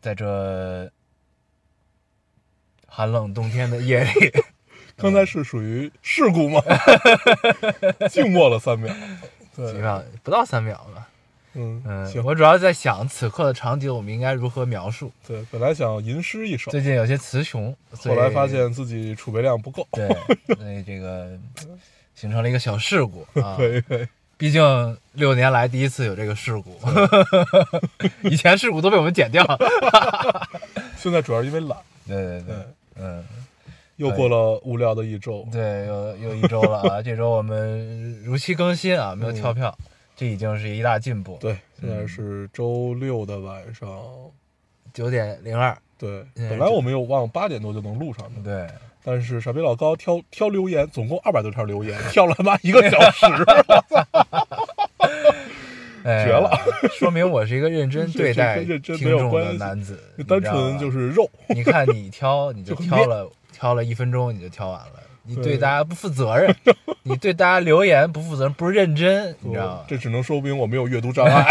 在这寒冷冬天的夜里，刚才是属于事故吗？静默了三秒。对，基本上不到三秒吧。嗯嗯，行。我主要在想此刻的场景，我们应该如何描述？对，本来想吟诗一首，最近有些词穷，所以后来发现自己储备量不够。对，所以这个形成了一个小事故啊。可以，可以。毕竟六年来第一次有这个事故，以前事故都被我们剪掉。现在主要是因为懒。对对对对，，嗯，又过了无聊的一周。对，又又一周了啊！这周我们如期更新啊，没有跳票，这已经是一大进步。，对，现在是周六的晚上。九点零二，对，嗯本来我们有忘八点多就能录上的，对，但是傻逼老高挑挑留言，总共二百多条留言，挑了他妈一个小时。哎绝了！说明我是一个认真对待 听众的男子，你单纯就是肉。你看你挑，你就挑了挑了一分钟，你就挑完了。你对对大家不负责任，你对大家留言不负责任，不认真，你知道吗？这只能说明我没有阅读障碍。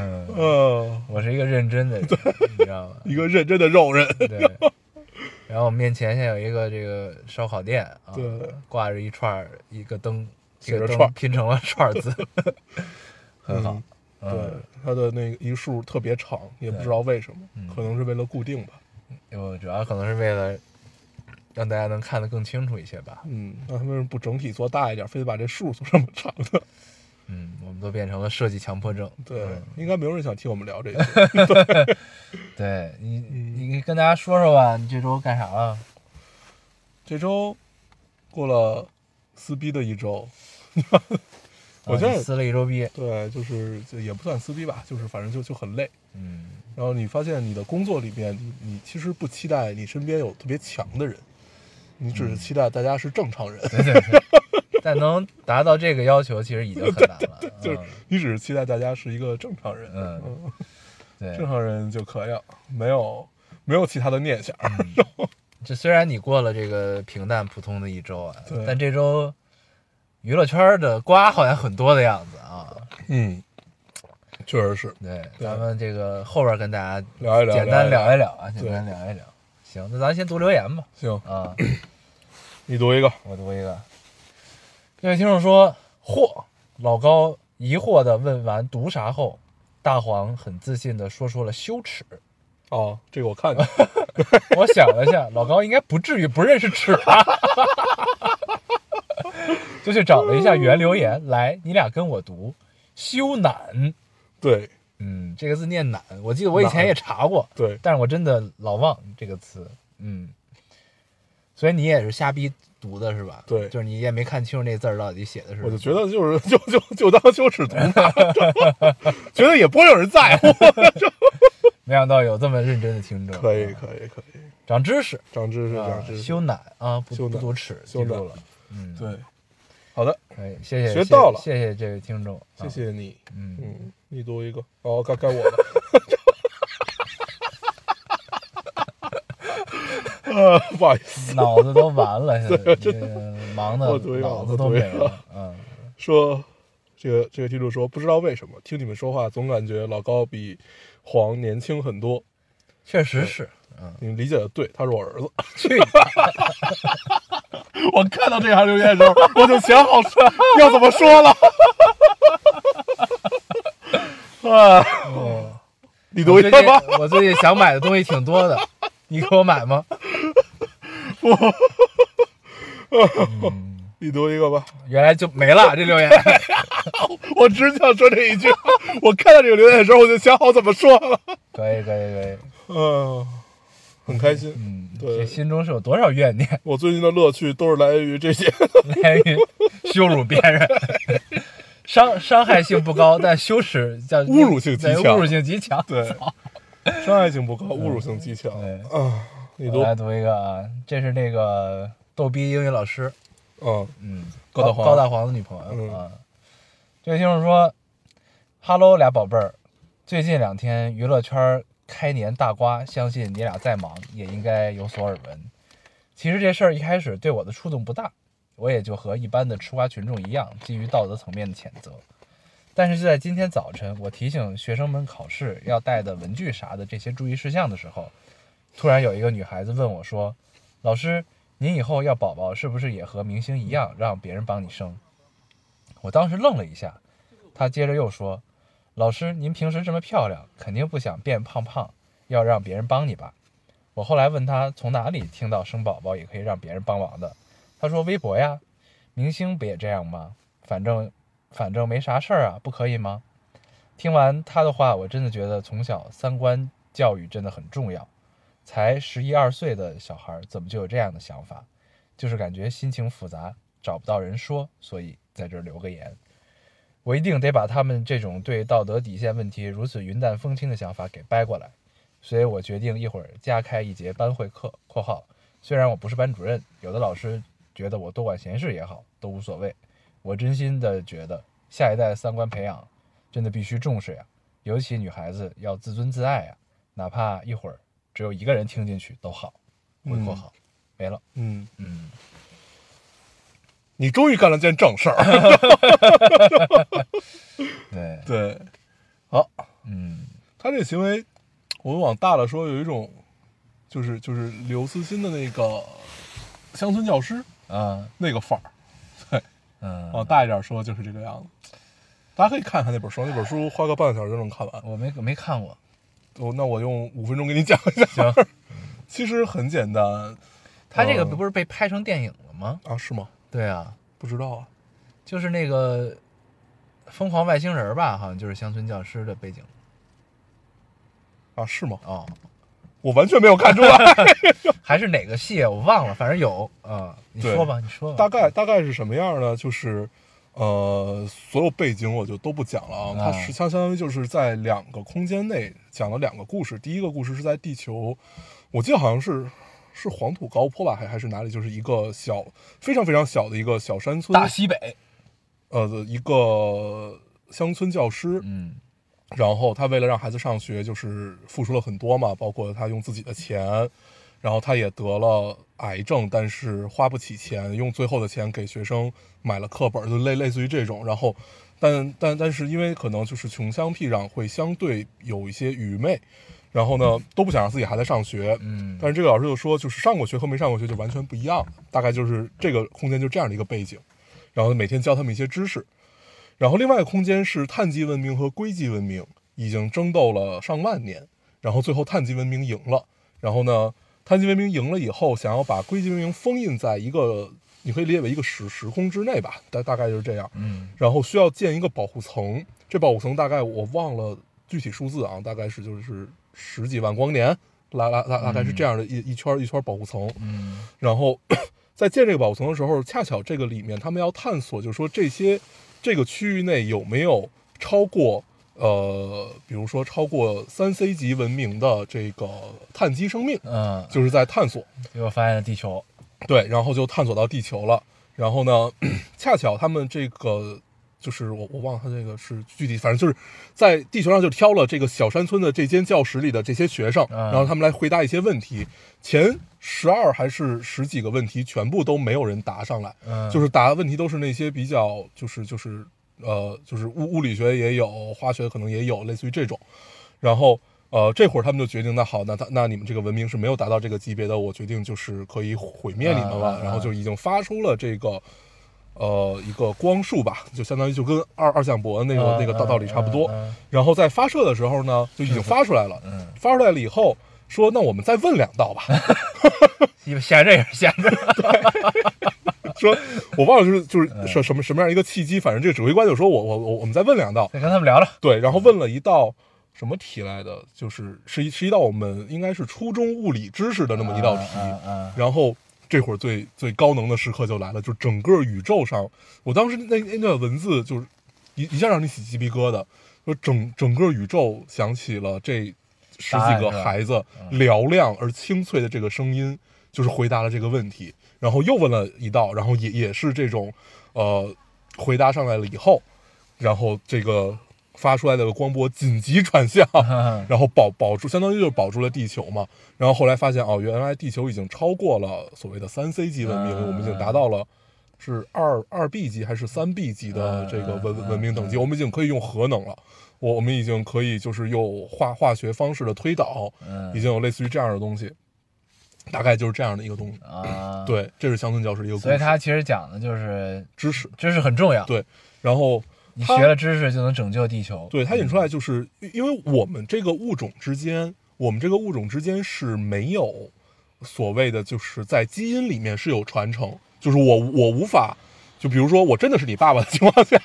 嗯，嗯，我是一个认真的人，你知道吗？一个认真的肉人。对。然后我面前现在有一个这个烧烤店啊，对，挂着一串一个灯，这个灯写着串拼成了串字，很好。对嗯，，它的那个一竖特别长，也不知道为什么，嗯可能是为了固定吧。我主要可能是为了让大家能看得更清楚一些吧。嗯，那他们为什么不整体做大一点，非得把这竖做这么长呢？嗯，我们都变成了设计强迫症。对嗯，应该没有人想听我们聊这些。对你，嗯你跟大家说说吧，你这周干啥了？这周过了撕逼的一周，我啊现在你撕了一周逼。对，就是就也不算撕逼吧，就是反正就就很累。嗯，然后你发现你的工作里面，你你其实不期待你身边有特别强的人，你只是期待大家是正常人，对 对对。但能达到这个要求，其实已经很难了。就是嗯你只是期待大家是一个正常人，嗯嗯，对正，常人就可以了，没有没有其他的念想。这虽然你过了这个平淡普通的一周啊，但这周娱乐圈的瓜好像很多的样子啊。嗯，确实是对，对咱们这个后边跟大家聊一聊，简单聊聊一聊啊，简单聊一聊。行，那咱先读留言吧。行，啊，你读一个，我读一个。这位听众说：“嚯！”老高疑惑的问完“读啥”后，大黄很自信的说出了“羞耻哦，这个我看见，”。我想了一下，老高应该不至于不认识尺吧？就去找了一下原留言，来，你俩跟我读“羞赧对”。嗯，这个字念赧，我记得我以前也查过，对，但是我真的老忘这个词。嗯，所以你也是瞎逼读的是吧？对就是你也没看清楚那字儿到底写的是。我就觉得就是就就就当羞耻读吧，觉得也不会有人在乎。没想到有这么认真的听众，可以，啊可以，可以，长知识，长知识，啊长知识。羞赧啊，不不读耻，记住了。嗯，，对，好的，可以，谢谢，学到了谢谢这位听众，啊谢。谢你。嗯，嗯，你读一个，哦，该该我了。啊，不好意思，脑子都完了，现在 这个 忙的脑子都没了。嗯，说这个这个听众说，不知道为什么听你们说话，总感觉老高比黄年轻很多。确实是，嗯，你们理解的对，他是我儿子。去你妈！我看到这条留言的时候，我就想好说要怎么说了。啊，哦你读一个吧。我最近想买的东西挺多的，你给我买吗？嗯，你读一个吧。原来就没了这留言。我只想说这一句。我看到这个留言的时候，我就想好怎么说了。可以可以可以，嗯，很开心。嗯，对这心中是有多少怨念，我最近的乐趣都是来源于这些。来源于羞辱别人，伤伤害性不高，但羞耻叫侮辱性极强侮辱性极强。对，伤害性不高，侮辱性极强对啊！我来读一个啊，这是那个逗逼英语老师，嗯嗯，高大黄高大黄的女朋友、嗯啊。这位听众说：“Hello，俩宝贝儿，最近两天娱乐圈开年大瓜，相信你俩再忙也应该有所耳闻。其实这事儿一开始对我的触动不大，我也就和一般的吃瓜群众一样，基于道德层面的谴责。但是就在今天早晨，我提醒学生们考试要带的文具啥的这些注意事项的时候，突然有一个女孩子问我说：‘老师，您以后要宝宝是不是也和明星一样，让别人帮你生？’我当时愣了一下，她接着又说：‘老师，您平时这么漂亮，肯定不想变胖胖，要让别人帮你吧？’我后来问她从哪里听到生宝宝也可以让别人帮忙的，她说微博呀，明星不也这样吗？反正反正没啥事儿啊，不可以吗？听完她的话，我真的觉得从小三观教育真的很重要。才十一二岁的小孩怎么就有这样的想法？就是感觉心情复杂，找不到人说，所以在这儿留个言。我一定得把他们这种对道德底线问题如此云淡风轻的想法给掰过来。所以我决定一会儿加开一节班会课（括号虽然我不是班主任，有的老师觉得我多管闲事也好，都无所谓。我真心的觉得下一代三观培养真的必须重视呀，尤其女孩子要自尊自爱呀，哪怕一会儿只有一个人听进去都好。回括号没了，嗯，嗯，你终于干了件正事儿。对，对，好，嗯他这行为，我们往大了说，有一种就是就是刘慈欣的那个乡村教师啊那个范儿。对，嗯，往大一点说就是这个样子。大家可以看看那本书，那本书花个半个小时就能看完。我没没看过，我那我用五分钟给你讲一下。行，其实很简单他这个嗯不是被拍成电影了吗？啊，是吗？对啊，不知道啊。就是那个疯狂外星人吧，好像就是乡村教师的背景啊，是吗？哦，我完全没有看出来。还是哪个戏我忘了，反正有啊。你说吧，你说吧。大概大概是什么样呢？就是，呃，所有背景我就都不讲了啊。它啊是相相当于就是在两个空间内讲了两个故事。第一个故事是在地球，我记得好像是是黄土高坡吧，还还是哪里？就是一个小非常非常小的一个小山村，大西北，呃一个乡村教师。嗯然后他为了让孩子上学，就是付出了很多嘛，包括他用自己的钱，然后他也得了癌症，但是花不起钱，用最后的钱给学生买了课本，就类类似于这种。然后，但但但是因为可能就是穷乡僻壤会相对有一些愚昧，然后呢都不想让自己孩子上学，嗯，但是这个老师就说，就是上过学和没上过学就完全不一样，大概就是这个空间就这样的一个背景，然后每天教他们一些知识。然后另外一个空间是碳基文明和硅基文明，已经争斗了上万年，然后最后碳基文明赢了。然后呢，碳基文明赢了以后，想要把硅基文明封印在一个，你可以理解为一个时时空之内吧，大大概就是这样。嗯然后需要建一个保护层，这保护层大概我忘了具体数字啊，大概是就是十几万光年，大大大大概是这样的一一圈一圈保护层。嗯然后在建这个保护层的时候，恰巧这个里面他们要探索，就是说这些这个区域内有没有超过呃，比如说超过三 C 级文明的这个碳基生命，嗯，就是在探索。结果发现了地球，对，然后就探索到地球了。然后呢，恰巧他们这个就是我我忘了他这个是具体，反正就是在地球上就挑了这个小山村的这间教室里的这些学生，嗯然后他们来回答一些问题。前十二还是十几个问题，全部都没有人答上来，嗯，就是答的问题都是那些比较就是就是呃就是物物理学也有，化学可能也有，类似于这种。然后呃，这会儿他们就决定，那好，那他那你们这个文明是没有达到这个级别的，我决定就是可以毁灭你们了。然后就已经发出了这个呃一个光束吧，就相当于就跟二二向箔那个、那个道道理差不多。嗯然后在发射的时候呢，就已经发出来了。嗯，发出来了以后说，那我们再问两道吧。嗯闲着也是闲着，说我忘了就是就是什什么什么样一个契机，反正这个指挥官就说我我我我们再问两道。再跟他们聊聊，对，然后问了一道什么题来的，就是是一是一道我们应该是初中物理知识的那么一道题。然后这会儿最最高能的时刻就来了，就整个宇宙上，我当时那那段文字就是一一下让你起鸡皮疙瘩，说整整个宇宙响起了这十几个孩子嗯嘹亮而清脆的这个声音，就是回答了这个问题，然后又问了一道，然后也也是这种呃回答上来了以后，然后这个发出来的光波紧急转向，然后保保住，相当于就是保住了地球嘛。然后后来发现哦，原来地球已经超过了所谓的三 C 级文明，嗯我们已经达到了是二二 B 级还是三 B 级的嗯这个文嗯文明等级，嗯我们已经可以用核能了。我我们已经可以就是用化化学方式的推导，嗯已经有类似于这样的东西，大概就是这样的一个东西。啊，，对，这是乡村教师的一个故事，所以它其实讲的就是知识。知识很重要，对，然后你学了知识就能拯救地球。对，它引出来就是，因因为我们这个物种之间，我们这个物种之间是没有所谓的，就是在基因里面是有传承，就是我我无法，就比如说我真的是你爸爸的情况下，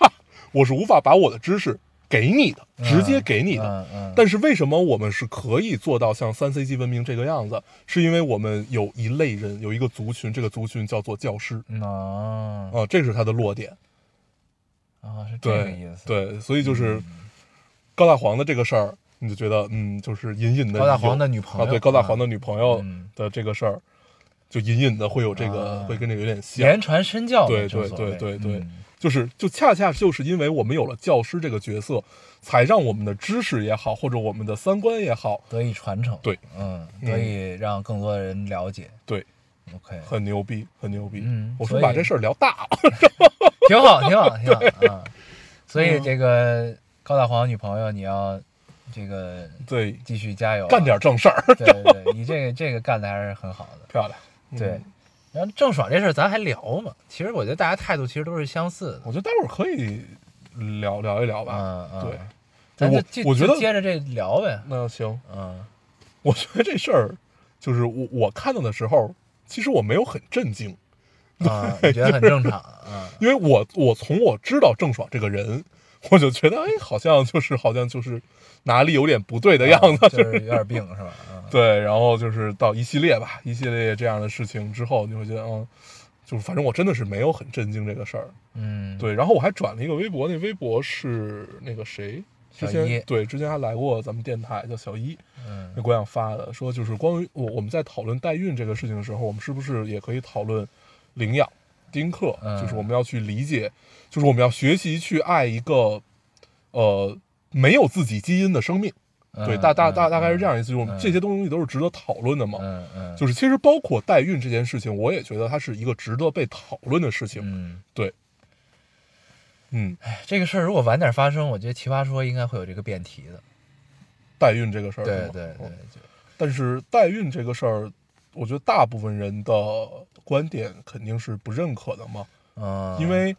我是无法把我的知识给你的，直接给你的。嗯嗯，但是为什么我们是可以做到像三 C 级文明这个样子？是因为我们有一类人，有一个族群，这个族群叫做教师嗯啊啊、这是它的落点。啊是这个对意思。对，所以就是高大黄的这个事儿，你就觉得嗯，就是隐隐的高大黄的女朋友啊，对高大黄的女朋友嗯的这个事儿，就隐隐的会有这个，啊会跟这个有点像。言传身教嘛，对对对对对嗯就是就恰恰就是因为我们有了教师这个角色，才让我们的知识也好，或者我们的三观也好，得以传承。对，嗯，嗯得以让更多人了解。对，OK，很牛逼，很牛逼。嗯我说把这事儿聊大了，挺好，挺好，挺好 啊。所以嗯这个高大黄女朋友，你要这个对，继续加油啊，干点正事儿，对对对，你这个这个干的还是很好的。漂亮。嗯对，然后郑爽这事儿咱还聊吗？其实我觉得大家态度其实都是相似的。我觉得待会儿可以聊聊一聊吧。嗯嗯，对，我咱就继我觉得接着这聊呗。那行，嗯 我觉得这事儿就是我我看到的时候，其实我没有很震惊，啊，我觉得很正常 啊。因为我我从我知道郑爽这个人，我就觉得哎，好像就是好像就是哪里有点不对的样子，啊就是有点病是吧？嗯，对，然后就是到一系列吧，一系列这样的事情之后，你会觉得嗯，就是反正我真的是没有很震惊这个事儿，嗯，对，然后我还转了一个微博，那微博是那个谁。之前对之前还来过咱们电台，叫小一，嗯那姑娘发的，说就是关于我我们在讨论代孕这个事情的时候，我们是不是也可以讨论领养、丁克？嗯就是我们要去理解，就是我们要学习去爱一个呃没有自己基因的生命。对，嗯大大嗯大大概是这样意思，就是我们嗯这些东西都是值得讨论的嘛。嗯嗯，就是其实包括代孕这件事情，我也觉得它是一个值得被讨论的事情。嗯，对，嗯，哎这个事儿如果晚点发生，我觉得奇葩说应该会有这个辩题的。代孕这个事儿，对对对嗯，但是代孕这个事儿，我觉得大部分人的观点肯定是不认可的嘛，嗯，因为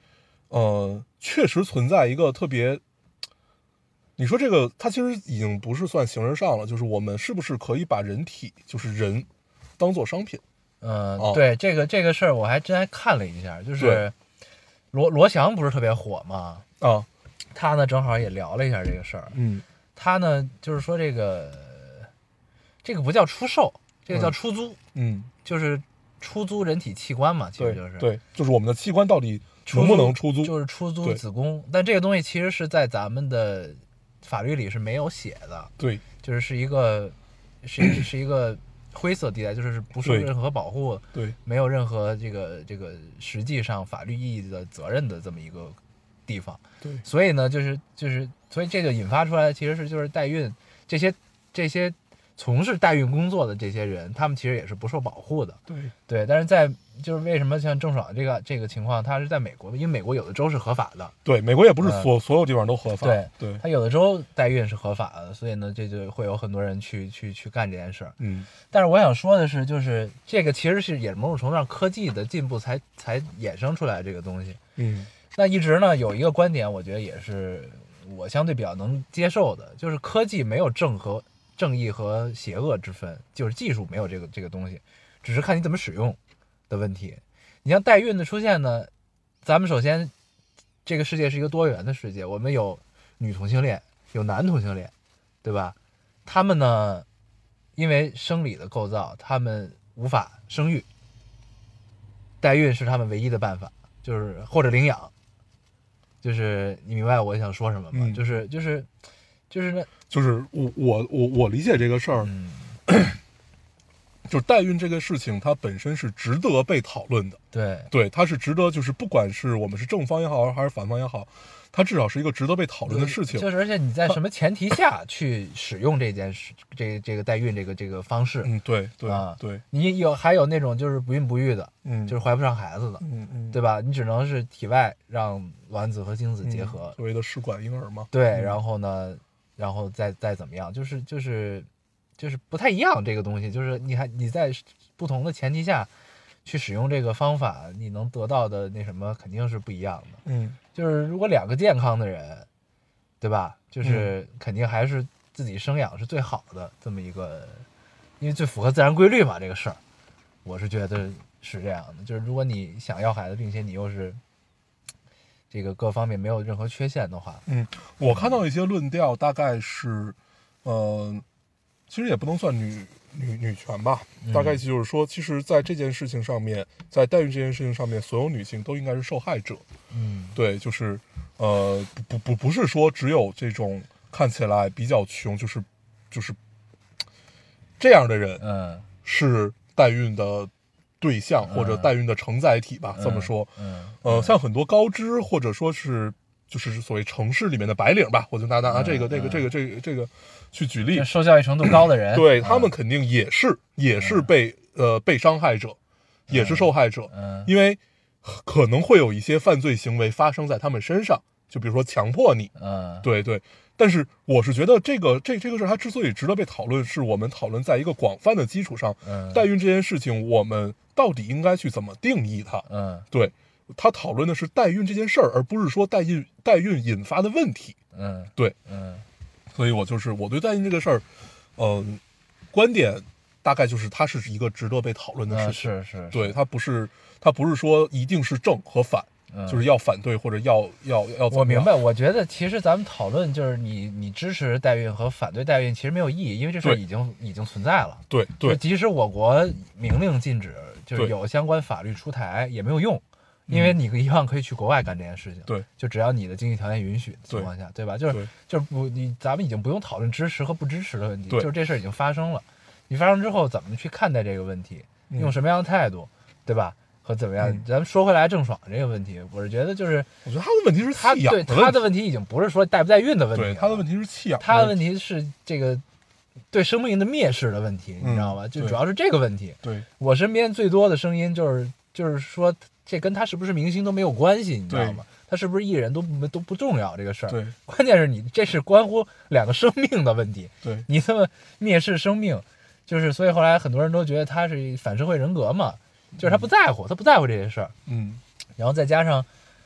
呃，确实存在一个特别，你说这个它其实已经不是算形而上了，就是我们是不是可以把人体就是人当做商品？嗯，哦对这个这个事儿，我还真还看了一下，就是罗罗翔不是特别火嘛，啊，他呢正好也聊了一下这个事儿，嗯。他呢就是说这个这个不叫出售，这个叫嗯。出租，嗯，就是出租人体器官嘛，其实就是。对，就是我们的器官到底能不能出租？就是出租子宫，但这个东西其实是在咱们的法律里是没有写的，对。就是是一个是一是一个灰色地带，就是不受任何保护，对。没有任何这个这个实际上法律意义的责任的这么一个地方。对。所以呢，就是就是，所以这就引发出来，其实是就是代孕这些这些从事代孕工作的这些人，他们其实也是不受保护的。对对，但是在就是为什么像郑爽这个这个情况，他是在美国，因为美国有的州是合法的，对，美国也不是嗯所所有地方都合法。对对，他有的州代孕是合法的，所以呢，这就会有很多人去去去干这件事儿。嗯但是我想说的是，就是这个其实是也是某种程度上科技的进步才才衍生出来这个东西。嗯那一直呢有一个观点，我觉得也是我相对比较能接受的，就是科技没有正和正义和邪恶之分，就是技术没有这个这个东西，只是看你怎么使用的问题。你像代孕的出现呢，咱们首先这个世界是一个多元的世界，我们有女同性恋，有男同性恋，对吧？他们呢，因为生理的构造，他们无法生育，代孕是他们唯一的办法，就是或者领养，就是你明白我想说什么吗？嗯就是就是就是那就是我我我我理解这个事儿，嗯 就是代孕这个事情，它本身是值得被讨论的。对对，它是值得，就是不管是我们是正方也好，还是反方也好，它至少是一个值得被讨论的事情。就是而且你在什么前提下去使用这件事，这这个代孕这个这个方式，嗯，对对啊对，你有还有那种就是不孕不育的，嗯，就是怀不上孩子的，嗯嗯，对吧？你只能是体外让卵子和精子结合，嗯所谓的试管婴儿嘛。对，嗯然后呢，然后再再怎么样，就是就是就是不太一样这个东西，就是你还你在不同的前提下去使用这个方法，你能得到的那什么肯定是不一样的。嗯就是如果两个健康的人，对吧？嗯就是肯定还是自己生养是最好的这么一个，因为最符合自然规律嘛，这个事儿，我是觉得是这样的。就是如果你想要孩子，并且你又是这个各方面没有任何缺陷的话，嗯，我看到一些论调，大概是，呃，其实也不能算女女女权吧，大概就是说，其实，在这件事情上面，在代孕这件事情上面，所有女性都应该是受害者。嗯对，就是，呃，不不不不是说只有这种看起来比较穷，就是就是这样的人嗯是代孕的对象或者嗯代孕的承载体吧，这么说。嗯。呃，像很多高知或者说是就是所谓城市里面的白领吧，我就拿拿拿这个这个这个这个这个去举例，受教育程度高的人，对他们嗯肯定也是也是被呃被伤害者，也是受害者，嗯。因为可能会有一些犯罪行为发生在他们身上，就比如说强迫你，嗯。对对。但是我是觉得这个这这个事儿它之所以值得被讨论，是我们讨论在一个广泛的基础上，嗯。代孕这件事情，我们到底应该去怎么定义它？嗯。对他讨论的是代孕这件事儿，而不是说代孕代孕引发的问题。嗯。对，嗯。所以我就是我对代孕这个事儿，嗯、观点大概就是它是一个值得被讨论的嗯事情。是是，对，它不是它不是说一定是正和反，嗯就是要反对或者要要要怎么我明白，我觉得其实咱们讨论就是你你支持代孕和反对代孕其实没有意义，因为这事儿已经已经存在了。对就对即使我国明令禁止，就是有相关法律出台也没有用，因为你一样可以去国外干这件事情。对，就只要你的经济条件允许的情况下，对吧？就是就是不你咱们已经不用讨论支持和不支持的问题，对就是这事儿已经发生了。你发生之后怎么去看待这个问题，嗯用什么样的态度，对吧？和怎么样？嗯咱们说回来郑爽这个问题，我是觉得就是我觉得他的问题是他弃养对他的问题已经不是说带不代孕的问题他的问题是弃养他的问题。是这个对生命的蔑视的问题，你知道吗？嗯对就主要是这个问题。对我身边最多的声音就是就是说，这跟他是不是明星都没有关系，你知道吗？他是不是艺人都不都不重要这个事儿。对关键是你这是关乎两个生命的问题，对你这么蔑视生命，就是所以后来很多人都觉得他是反社会人格嘛，就是他不在乎，他不在乎这些事儿。嗯然后再加上，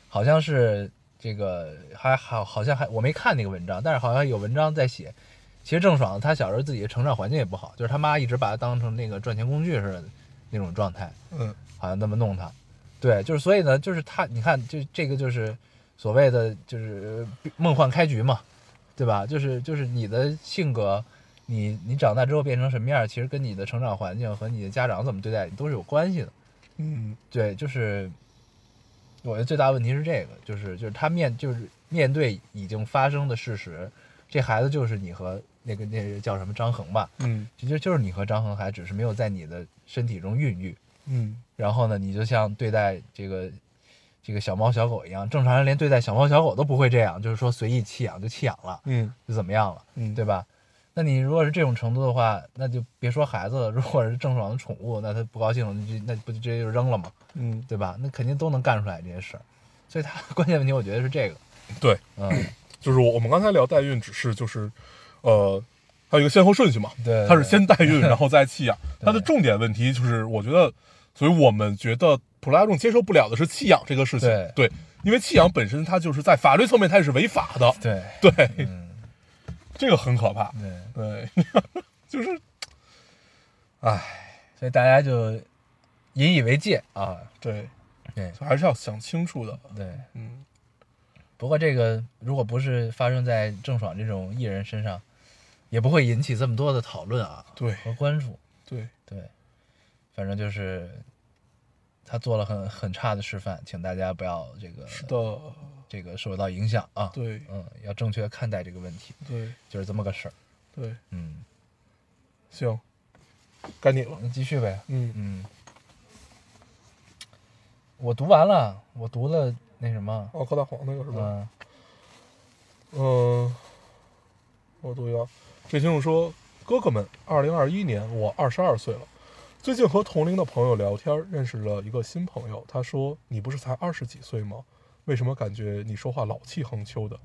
好像是这个还好，好像还我没看那个文章，但是好像有文章在写，其实郑爽她小时候自己的成长环境也不好，就是他妈一直把她当成那个赚钱工具似的那种状态，嗯好像那么弄她。对，就是所以呢，就是她，你看，就这个就是所谓的就是梦幻开局嘛，对吧？就是就是你的性格。你你长大之后变成什么样，其实跟你的成长环境和你的家长怎么对待你都是有关系的。嗯。对，就是我觉得最大问题是这个，就是就是他面就是面对已经发生的事实，这孩子就是你和那个那个叫什么张恒吧，嗯其实就是你和张恒还只是没有在你的身体中孕育，嗯。然后呢，你就像对待这个这个小猫小狗一样，正常人连对待小猫小狗都不会这样，就是说随意弃养就弃养了，嗯。就怎么样了，嗯，对吧？那你如果是这种程度的话，那就别说孩子了，如果是郑爽的宠物，那他不高兴了，那就那不就直接就扔了吗？嗯。对吧？那肯定都能干出来这些事儿，所以他 关键问题我觉得是这个，对，嗯，就是我我们刚才聊代孕，只是就是呃，它有一个先后顺序嘛，对它是先代孕 然后再弃养，对。它的重点问题就是我觉得，所以我们觉得普拉大众接受不了的是弃养这个事情，对因为弃养本身它就是在法律层面它也是违法的，对，对，嗯，这个很可怕，对，对，就是，唉，所以大家就引以为戒。啊，对，对。还是要想清楚的，对。嗯，不过这个如果不是发生在郑爽这种艺人身上，也不会引起这么多的讨论啊对。和关注。对，对，反正就是他做了很很差的示范，请大家不要这个是的，这个受到影响啊。对嗯，要正确看待这个问题，对就是这么个事儿。对，嗯，行，该你了。那继续呗。嗯嗯，我读完了，我读了那什么，哦，高大黄那个是吧？嗯嗯，我读一个，这听众说，哥哥们，二零二一年我二十二岁了，最近和同龄的朋友聊天，认识了一个新朋友。他说：“你不是才二十几岁吗？为什么感觉你说话老气横秋的？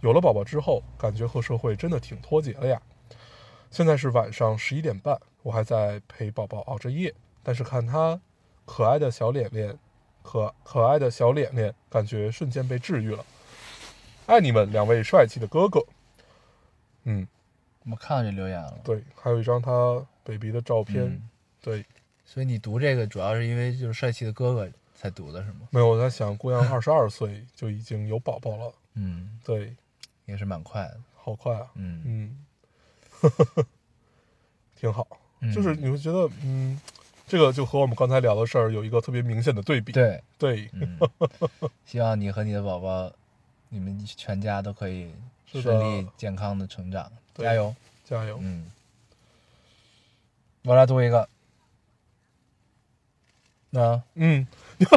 有了宝宝之后，感觉和社会真的挺脱节了呀。”现在是晚上十一点半，我还在陪宝宝熬着夜，但是看他可爱的小脸脸，可可爱的小脸脸，感觉瞬间被治愈了。爱你们两位帅气的哥哥。嗯，我看到这留言了。对，还有一张他 baby 的照片。嗯对，所以你读这个主要是因为就是帅气的哥哥才读的是吗？没有我在想，姑娘二十二岁就已经有宝宝了，嗯，对，也是蛮快的。好快啊。嗯 嗯，挺好。嗯就是你会觉得，嗯，这个就和我们刚才聊的事儿有一个特别明显的对比。对，对，嗯，希望你和你的宝宝，你们全家都可以顺利健康的成长，加油。加油。嗯，我来读一个。那嗯，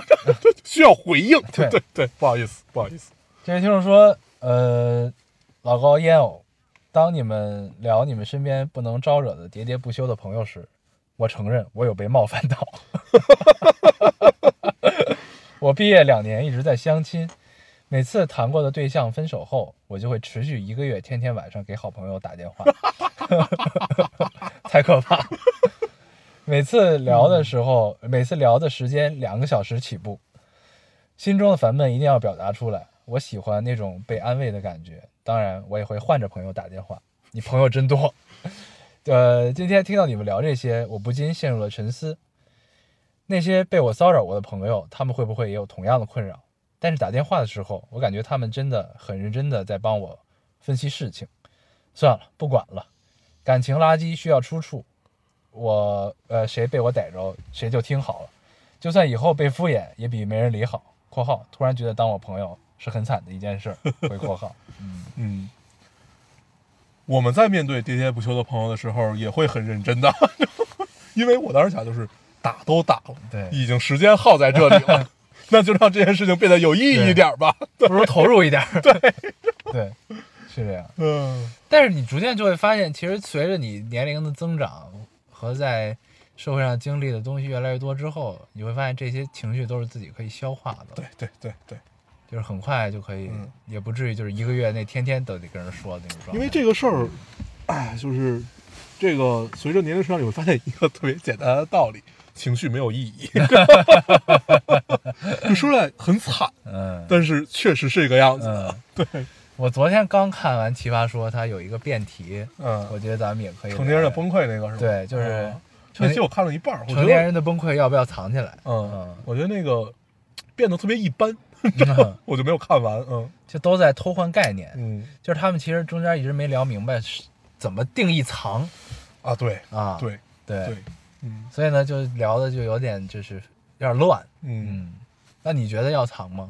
需要回应。对对对，不好意思，不好意思。这位听众说，呃，老高烟偶，当你们聊你们身边不能招惹的喋喋不休的朋友时，我承认我有被冒犯到。我毕业两年一直在相亲，每次谈过的对象分手后，我就会持续一个月，天天晚上给好朋友打电话，太可怕了。每次聊的时候，每次聊的时间两个小时起步，心中的烦闷一定要表达出来。我喜欢那种被安慰的感觉，当然我也会换着朋友打电话。你朋友真多。呃，今天听到你们聊这些，我不禁陷入了沉思。那些被我骚扰过的朋友，他们会不会也有同样的困扰？但是打电话的时候，我感觉他们真的很认真的在帮我分析事情。算了，不管了，感情垃圾需要出处。我呃，谁被我逮着，谁就听好了。就算以后被敷衍，也比没人理好。（括号突然觉得当我朋友是很惨的一件事儿。）回括号，嗯，嗯，我们在面对喋喋不休的朋友的时候，也会很认真的，因为我当时想就是打都打了，对已经时间耗在这里了，那就让这件事情变得有意义一点吧。不如投入一点。对，对，是这样。嗯，但是你逐渐就会发现，其实随着你年龄的增长和在社会上经历的东西越来越多之后，你会发现这些情绪都是自己可以消化的。对对对对，就是很快就可以，嗯也不至于就是一个月内天天都得跟人说那种状态。因为这个事儿，哎，就是这个随着年龄成长，你会发现一个特别简单的道理：情绪没有意义。就说出来很惨，嗯但是确实是这个样子的。嗯，对，我昨天刚看完《奇葩说》，它有一个辩题，嗯我嗯，觉得咱们也可以成年人的崩溃那个是吧？对，就是嗯成那期我看了一半成年，人的崩溃要不要藏起来？嗯，我觉得那个变得特别一般，嗯 我就没有看完。嗯就都在偷换概念，嗯就是他们其实中间一直没聊明白是怎么定义藏啊，对啊。对对对，嗯所以呢，就聊的就有点就是有点乱。嗯，嗯，那你觉得要藏吗？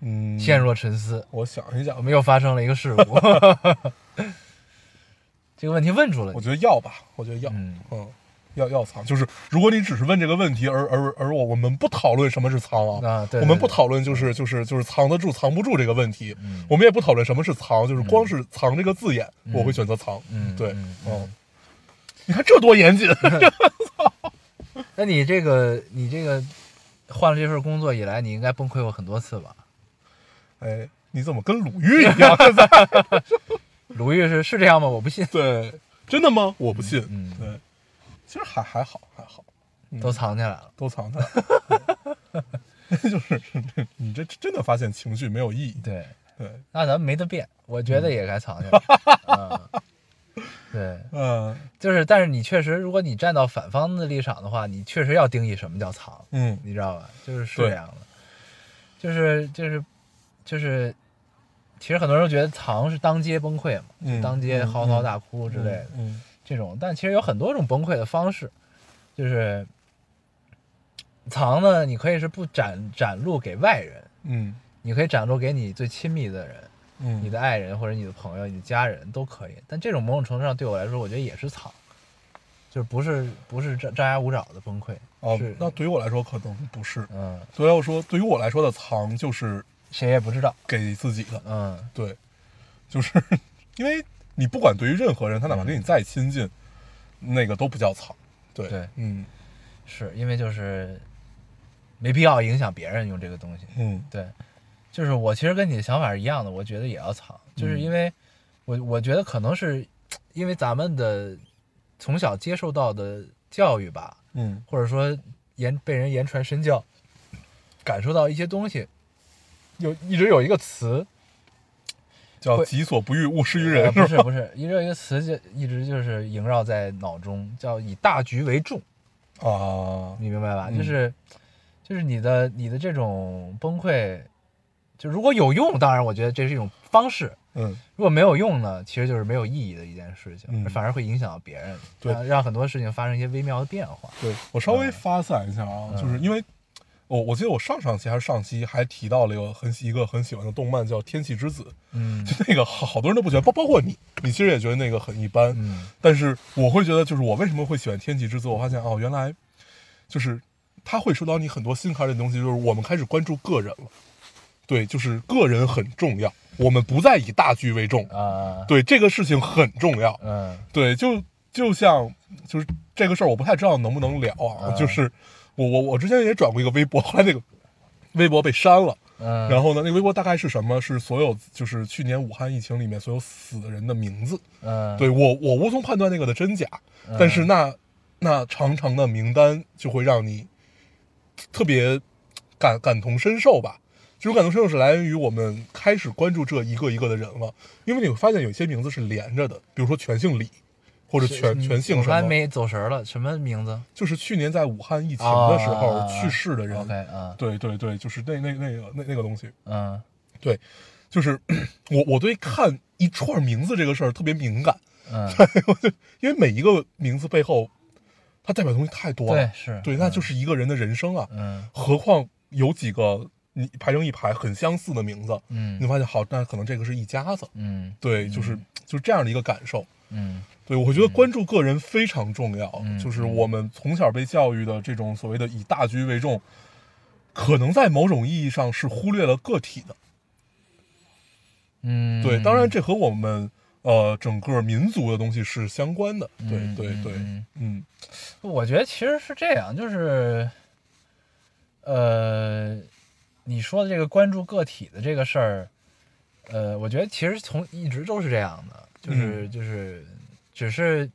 嗯，陷入了沉思，我想一想。我，们又发生了一个事故。这个问题问住了我，觉得要吧，我觉得要，嗯。嗯，要要藏，就是如果你只是问这个问题，而而而我我们不讨论什么是藏啊，啊，对，我们不讨论就是就是就是藏得住藏不住这个问题，嗯。我们也不讨论什么是藏，就是光是藏这个字眼，嗯我会选择藏。嗯，对，嗯，你看这多严谨，那你这个你这个换了这份工作以来，你应该崩溃过很多次吧？哎，你怎么跟鲁豫一样？鲁豫是是这样吗？我不信，对，真的吗？我不信。嗯对，其实还还好，还好，嗯都藏起来了。都藏起来了。就是你这真的发现情绪没有意义。对，对，那咱们没得变，我觉得也该藏起来。嗯，对，嗯就是，但是你确实，如果你站到反方的立场的话，你确实要定义什么叫藏，嗯你知道吧？就是是这样的，就是就是就是其实很多人觉得藏是当街崩溃嘛，嗯当街嚎啕大哭之类的、嗯这种，但其实有很多种崩溃的方式，就是藏呢，你可以是不展展露给外人，嗯你可以展露给你最亲密的人，嗯，你的爱人或者你的朋友、你的家人都可以。但这种某种程度上对我来说，我觉得也是藏，就是不是不是张张牙舞爪的崩溃，哦，那对于我来说可能不是。嗯，所以我说，对于我来说的藏就是谁也不知道，给自己的，嗯。对，就是因为你不管对于任何人，他哪怕跟你再亲近，那个都不叫藏。对对。嗯。是因为就是没必要影响别人用这个东西，嗯。对，就是我其实跟你的想法是一样的，我觉得也要藏，就是嗯。因为我我觉得可能是因为咱们的从小接受到的教育吧，嗯。或者说言被人言传身教，感受到一些东西，有一直有一个词，叫己所不欲，勿施于呃人，不是不是，一直有一个词就一直就是萦绕在脑中，叫以大局为重，啊，你明白吧？嗯。就是就是你的你的这种崩溃，就如果有用，当然我觉得这是一种方式。嗯。如果没有用呢，其实就是没有意义的一件事情，嗯。反而会影响到别人，对。让让很多事情发生一些微妙的变化。对我稍微发散一下啊，嗯就是因为我我记得我上上期还是上期还提到了一个很喜一个很喜欢的动漫叫《天气之子》，嗯。就那个好好多人都不喜欢，包包括你，你其实也觉得那个很一般，嗯。但是我会觉得，就是我为什么会喜欢《天气之子》，我发现哦，原来就是他会说到你很多心坎里的东西，就是我们开始关注个人了，对，就是个人很重要，我们不再以大局为重，啊。对，这个事情很重要，嗯。对，就就像就是这个事儿，我不太知道能不能聊啊，嗯。就是我我我之前也转过一个微博，后来那个微博被删了。嗯，然后呢，那个微博大概是什么？是所有就是去年武汉疫情里面所有死的人的名字。嗯对我我无从判断那个的真假，但是那那长长的名单就会让你特别感感同身受吧。这种感同身受是来源于我们开始关注这一个一个的人了，因为你会发现有些名字是连着的，比如说全姓李，或者全全姓什么，我还没走神儿了，什么名字？就是去年在武汉疫情的时候啊去世的人。OK 啊，对对对，就是那那那个那那个东西。嗯对，就是 我我对看一串名字这个事儿特别敏感，嗯，因为每一个名字背后，它代表的东西太多了。对是，对，那就是一个人的人生啊。嗯何况有几个你排成一排很相似的名字，嗯你嗯发现好，那可能这个是一家子。嗯对，就是就是这样的一个感受。嗯对，我觉得关注个人非常重要。嗯就是我们从小被教育的这种所谓的以大局为重，可能在某种意义上是忽略了个体的。嗯，对，当然这和我们呃整个民族的东西是相关的。对嗯对对，嗯嗯我觉得其实是这样，就是，呃，你说的这个关注个体的这个事儿，呃，我觉得其实从一直都是这样的，就是、嗯就是，只是，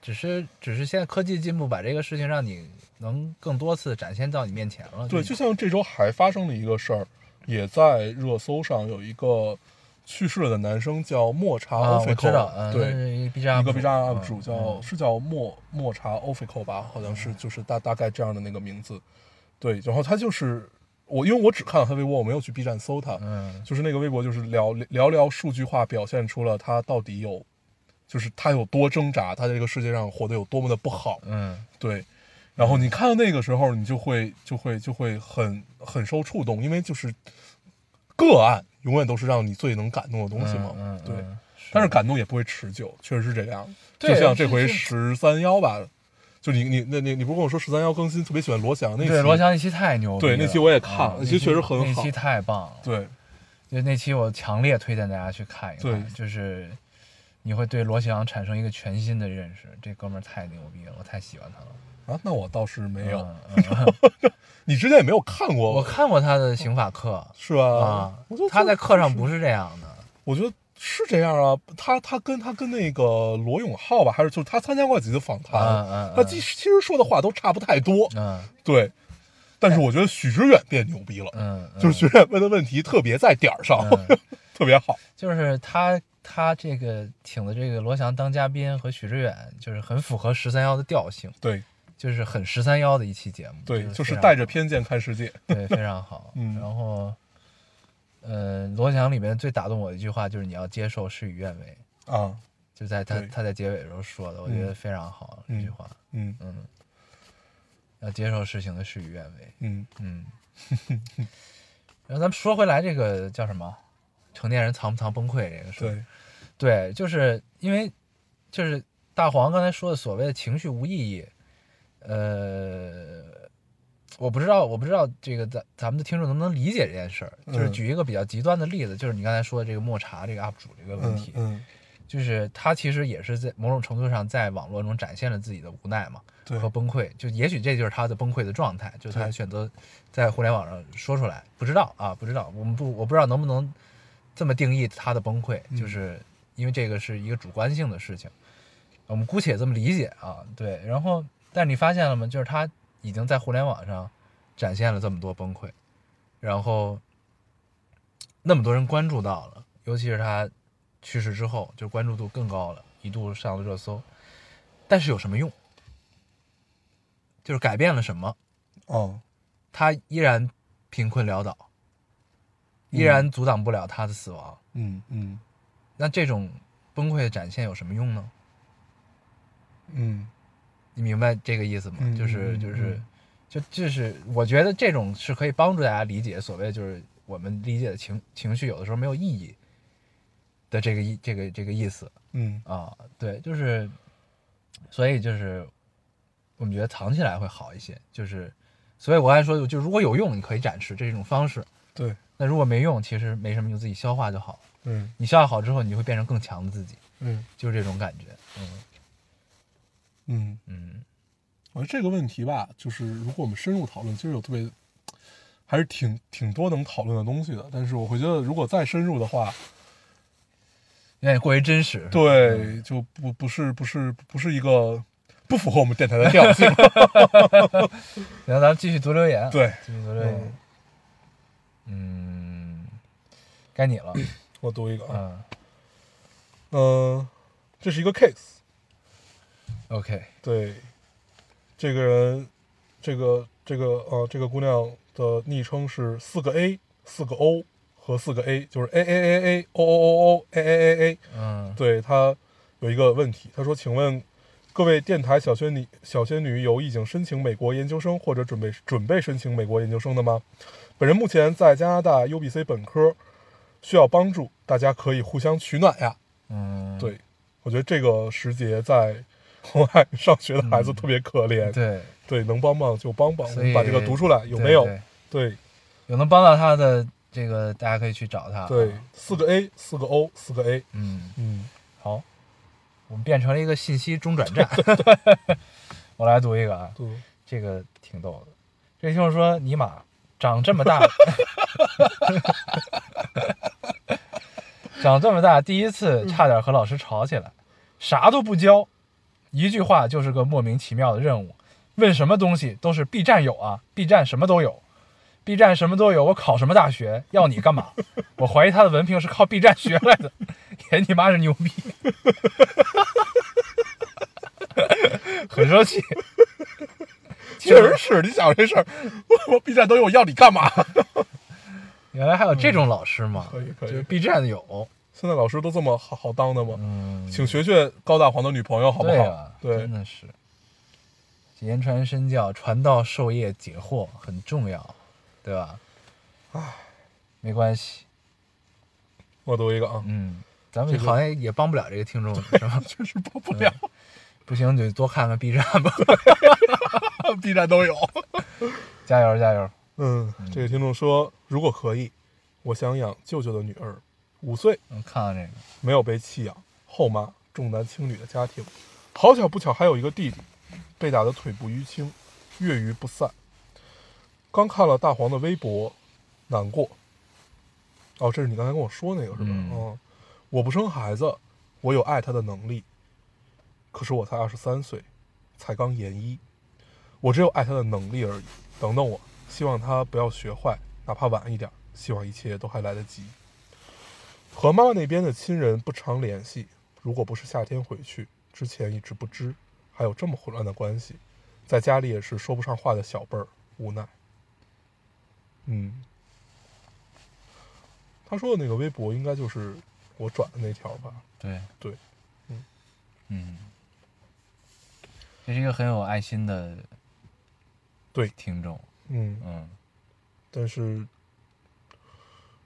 只是只是现在科技进步，把这个事情让你能更多次展现到你面前了。对，就像这周还发生了一个事儿，也在热搜上有一个去世了的男生叫抹茶啊，offico，、我知道，嗯，对一个 B 站 UP 主叫、嗯是叫莫莫查 offico 吧，好像是就是大大概这样的那个名字。对，然后他就是我，因为我只看了他微博，我没有去 B 站搜他，嗯就是那个微博就是聊聊聊数据化表现出了他到底有，就是他有多挣扎，他在这个世界上活得有多么的不好。嗯对，然后你看到那个时候，你就会就会就会很很受触动，因为就是个案永远都是让你最能感动的东西嘛。嗯，嗯对，嗯但是感动也不会持久，确实是这样。对就像这回十三幺吧，就你你那你你不是跟我说十三幺更新，特别喜欢罗翔那期？对罗翔那期太牛逼了，对那期我也看了嗯那期确实很好那期太棒了。对就那期我强烈推荐大家去看一看，对就是你会对罗翔产生一个全新的认识。这哥们儿太牛逼了，我太喜欢他了。啊，那我倒是没有。嗯嗯嗯 你之前也没有看过，我看过他的刑法课是吧？啊我觉得，他在课上不是这样的。我觉得是这样啊，他他跟他跟那个罗永浩吧，还是就是他参加过几次访谈，嗯嗯他其其实说的话都差不太多，嗯对。但是我觉得许知远变牛逼了，嗯，嗯就是许知远问的问题特别在点儿上，嗯 特别好。就是他他这个请的这个罗翔当嘉宾和许知远，就是很符合十三幺的调性，对就是很十三幺的一期节目。对，就是带着偏见看世界。对，非常好。嗯然后，呃，罗翔里面最打动我的一句话就是你要接受事与愿违，啊，就在他他在结尾的时候说的，我觉得嗯非常好、嗯这句话，嗯嗯，要接受事情的事与愿违，嗯嗯。然后咱们说回来，这个叫什么？成年人藏不藏崩溃这个事儿，对，对，就是因为就是大黄刚才说的所谓的情绪无意义，呃，我不知道，我不知道这个咱咱们的听众能不能理解这件事儿。就是嗯。举一个比较极端的例子，就是你刚才说的这个抹茶这个 UP 主这个问题，嗯。嗯，就是他其实也是在某种程度上在网络中展现了自己的无奈嘛对和崩溃，就也许这就是他的崩溃的状态，就是他选择在互联网上说出来，不知道啊，不知道，我们不我不知道能不能这么定义他的崩溃，嗯。就是因为这个是一个主观性的事情，我们姑且这么理解啊，对，然后但是你发现了吗？就是他已经在互联网上展现了这么多崩溃，然后那么多人关注到了，尤其是他去世之后，就关注度更高了，一度上了热搜。但是有什么用？就是改变了什么？哦，他依然贫困潦倒，依然阻挡不了他的死亡。嗯嗯那这种崩溃的展现有什么用呢？嗯你明白这个意思吗？嗯就是嗯就是嗯就就是，我觉得这种是可以帮助大家理解所谓就是我们理解的情情绪有的时候没有意义的这个意这个这个意思嗯啊，对，就是所以就是我们觉得藏起来会好一些，就是所以我刚才说，就如果有用，你可以展示，这是一种方式。对，那如果没用，其实没什么，你就自己消化就好。嗯你消化好之后，你就会变成更强的自己，嗯就是这种感觉。嗯嗯，嗯我觉得这个问题吧，就是如果我们深入讨论，其实有特别还是挺挺多能讨论的东西的。但是我会觉得，如果再深入的话，有点过于真实。对，就不不是不是不是一个不符合我们电台的调 性。然后咱们继续读留言。，对，继续读留言。嗯，该你了。我读一个啊，嗯。嗯、这是一个 case，，OK，对，这个人，这个这个呃，这个姑娘的昵称是四个 A、四个 O 和四个 A，就是 A A A A O O O O A A A A。嗯。对她有一个问题，她说：“请问各位电台小仙女小仙女有已经申请美国研究生或者准备准备申请美国研究生的吗？本人目前在加拿大 UBC 本科，需要帮助，大家可以互相取暖呀。”嗯，对，我觉得这个时节在国外上学的孩子特别可怜，嗯对，对，能帮帮就帮帮，我们把这个读出来，有没有？对有能帮到他的这个，大家可以去找他。对，四个 A，四个 O，四个 A，嗯，嗯，好，我们变成了一个信息中转站。我来读一个啊，对，这个挺逗的。这听众说：“尼玛，长这么大，长这么大，第一次差点和老师吵起来，啥都不教，一句话就是个莫名其妙的任务。问什么东西都是 B 站有啊，B 站什么都有，B 站什么都有，我考什么大学要你干嘛？我怀疑他的文凭是靠 B 站学来的，也你妈是牛逼，很生气。确实是，你想这事儿，我我 B 站都有，要你干嘛？原来还有这种老师吗？可以可以就是 B 站有，现在老师都这么好好当的吗？嗯，请学学高大黄的女朋友好不好？对啊，对真的是言传身教，传道授业解惑很重要，对吧？唉，没关系，我读一个啊，嗯，咱们这个好像也帮不了这个听众，是吧？确实帮不了不行就多看看 B 站吧，，B 站都有。加油加油！嗯，这个听众说，如果可以，我想养舅舅的女儿，五岁，嗯，看看这个，没有被弃养，后妈重男轻女的家庭，好巧不巧还有一个弟弟，被打得腿部淤青，月余不散。刚看了大黄的微博，难过。哦，这是你刚才跟我说那个是吧？嗯哦，我不生孩子，我有爱他的能力，可是我才二十三岁，才刚研一，我只有爱他的能力而已。等等我，希望他不要学坏，哪怕晚一点，希望一切都还来得及。和妈妈那边的亲人不常联系，如果不是夏天回去，之前一直不知还有这么混乱的关系，在家里也是说不上话的小辈儿，无奈。嗯，他说的那个微博应该就是我转的那条吧？对。对，嗯。嗯，这是一个很有爱心的对。听众，嗯，嗯。但是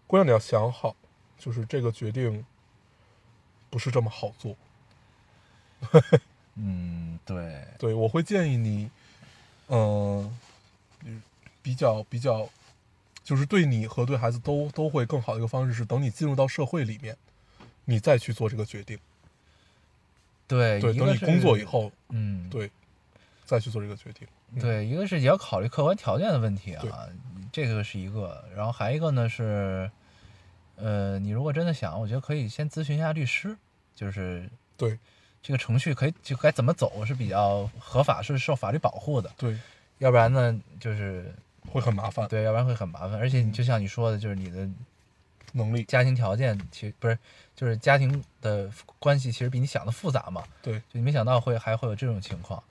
姑娘你要想好，就是这个决定不是这么好做。嗯，对，对，我会建议你，嗯、比较比较，就是对你和对孩子都都会更好的一个方式是，等你进入到社会里面，你再去做这个决定。对，对，等你工作以，后，嗯，对，再去做这个决定。嗯对，一个是也要考虑客观条件的问题啊，这个是一个，然后还一个呢是，呃，你如果真的想，我觉得可以先咨询一下律师，就是对这个程序可以就该怎么走是比较合法，是受法律保护的，对，要不然呢就是会很麻烦。对，要不然会很麻烦，而且你就像你说的，就是你的能力，家庭条件其实不是，就是家庭的关系其实比你想的复杂嘛，对就你没想到会还会有这种情况。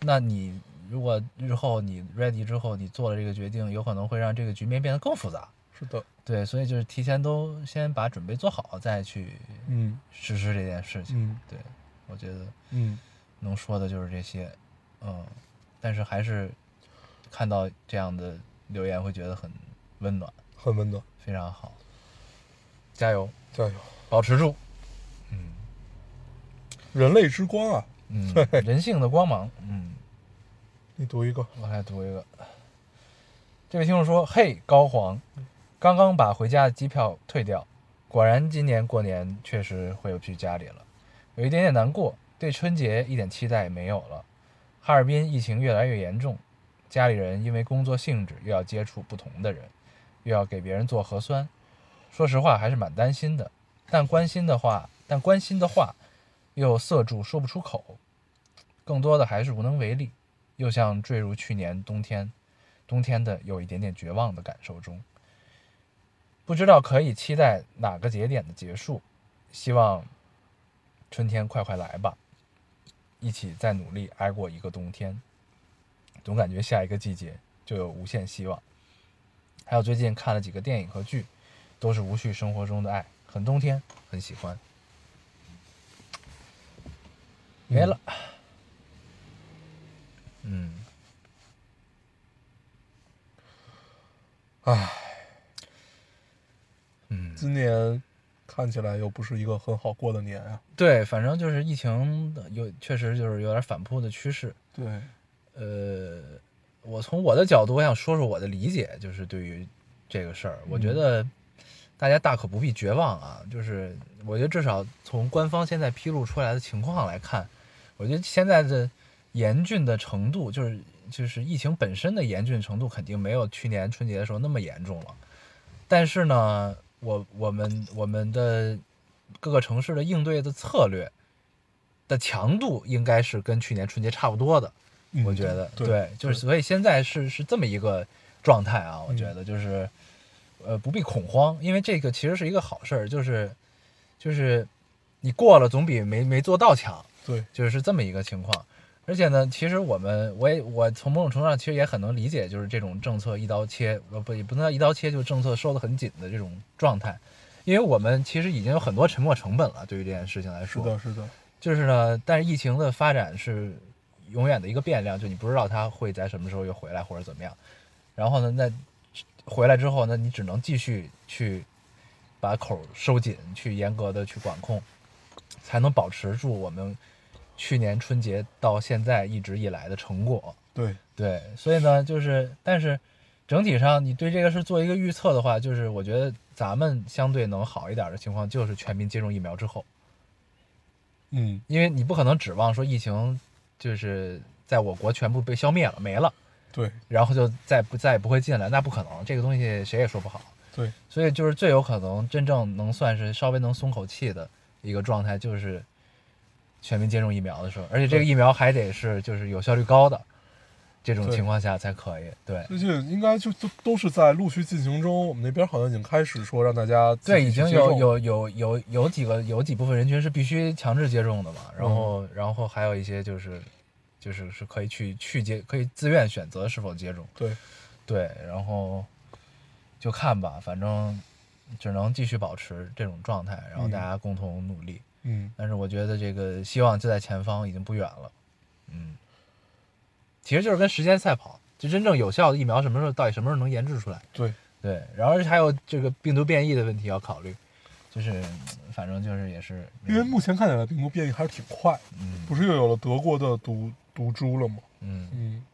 那你如果日后你 ready 之后，你做了这个决定，有可能会让这个局面变得更复杂。是的，对，所以就是提前都先把准备做好，再去嗯实施这件事情。嗯对，我觉得嗯，能说的就是这些，嗯，但是还是看到这样的留言会觉得很温暖，很温暖，非常好，加油，加油！保持住，嗯人类之光啊，嗯，人性的光芒，嗯。你读一个。我来读一个。这位听众说：“嘿，高黄，刚刚把回家的机票退掉，果然今年过年确实回不去家里了，有一点点难过，对春节一点期待也没有了。哈尔滨疫情越来越严重，家里人因为工作性质又要接触不同的人，又要给别人做核酸，说实话还是蛮担心的。但关心的话，但关心的话又塞住说不出口，更多的还是无能为力。”又像坠入去年冬天，冬天的有一点点绝望的感受中。不知道可以期待哪个节点的结束，希望春天快快来吧，一起再努力挨过一个冬天。总感觉下一个季节就有无限希望。还有最近看了几个电影和剧，都是无序生活中的爱，很冬天，很喜欢。没了。嗯，唉，嗯，今年看起来又不是一个很好过的年啊。对，反正就是疫情有确实就是有点反扑的趋势。对，呃，我从我的角度，我想说说我的理解，就是对于这个事儿，我觉得大家大可不必绝望啊。就是我觉得至少从官方现在披露出来的情况来看，我觉得现在的严峻的程度，就是就是疫情本身的严峻程度，肯定没有去年春节的时候那么严重了。但是呢，我我们我们的各个城市的应对的策略的强度，应该是跟去年春节差不多的。嗯我觉得对，就是所以现在是是这么一个状态啊，我觉得就是，呃，不必恐慌，因为这个其实是一个好事儿，就是就是你过了总比没没做到强，对，就是这么一个情况。而且呢，其实我们我也我从某种程度上其实也很能理解，就是这种政策一刀切，呃不也不能叫一刀切，就是政策收得很紧的这种状态，因为我们其实已经有很多沉没成本了，对于这件事情来说，是的，是的，就是呢，但是疫情的发展是永远的一个变量，就你不知道它会在什么时候又回来或者怎么样。然后呢，那回来之后呢，你只能继续去把口收紧，去严格的去管控，才能保持住我们去年春节到现在一直以来的成果。对，对，所以呢，就是但是整体上你对这个事做一个预测的话，就是我觉得咱们相对能好一点的情况，就是全民接种疫苗之后。嗯，因为你不可能指望说疫情就是在我国全部被消灭了没了，对，然后就再不再也不会进来，那不可能，这个东西谁也说不好。对，所以就是最有可能真正能算是稍微能松口气的一个状态，就是全民接种疫苗的时候，而且这个疫苗还得是就是有效率高的这种情况下才可以。对最近应该就都都是在陆续进行中。我们那边好像已经开始说让大家对，已经有有有有有几个有几部分人群是必须强制接种的嘛，然后、嗯然后还有一些就是就是是可以去去接，可以自愿选择是否接种。对，对，然后就看吧，反正只能继续保持这种状态，然后嗯大家共同努力。嗯，但是我觉得这个希望就在前方，已经不远了。嗯，其实就是跟时间赛跑，就真正有效的疫苗什么时候到底什么时候能研制出来？对，对，然后还有这个病毒变异的问题要考虑，就是嗯反正就是也是因为目前看起来病毒变异还是挺快，嗯。不是又有了德国的毒毒株了吗？嗯。嗯。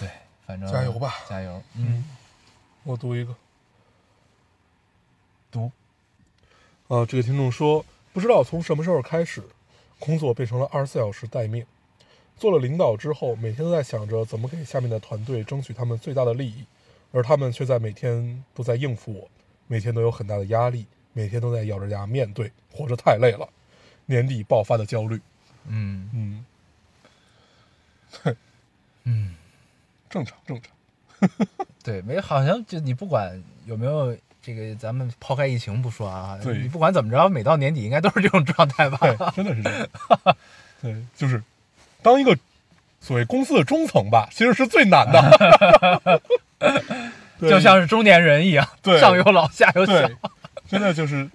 对，反正加油吧。加油，嗯，我读一个，读啊，这个听众说，不知道从什么时候开始，工作变成了二十四小时待命。做了领导之后，每天都在想着怎么给下面的团队争取他们最大的利益，而他们却在每天都在应付我，每天都有很大的压力，每天都在咬着牙面对，活着太累了。年底爆发的焦虑，嗯嗯，嗯，正常正常。对，没好像就你不管有没有这个，咱们抛开疫情不说啊，对你不管怎么着，每到年底应该都是这种状态吧？对，真的是这样。对，就是当一个所谓公司的中层吧，其实是最难的。对就像是中年人一样，对上有老下有小。真的就是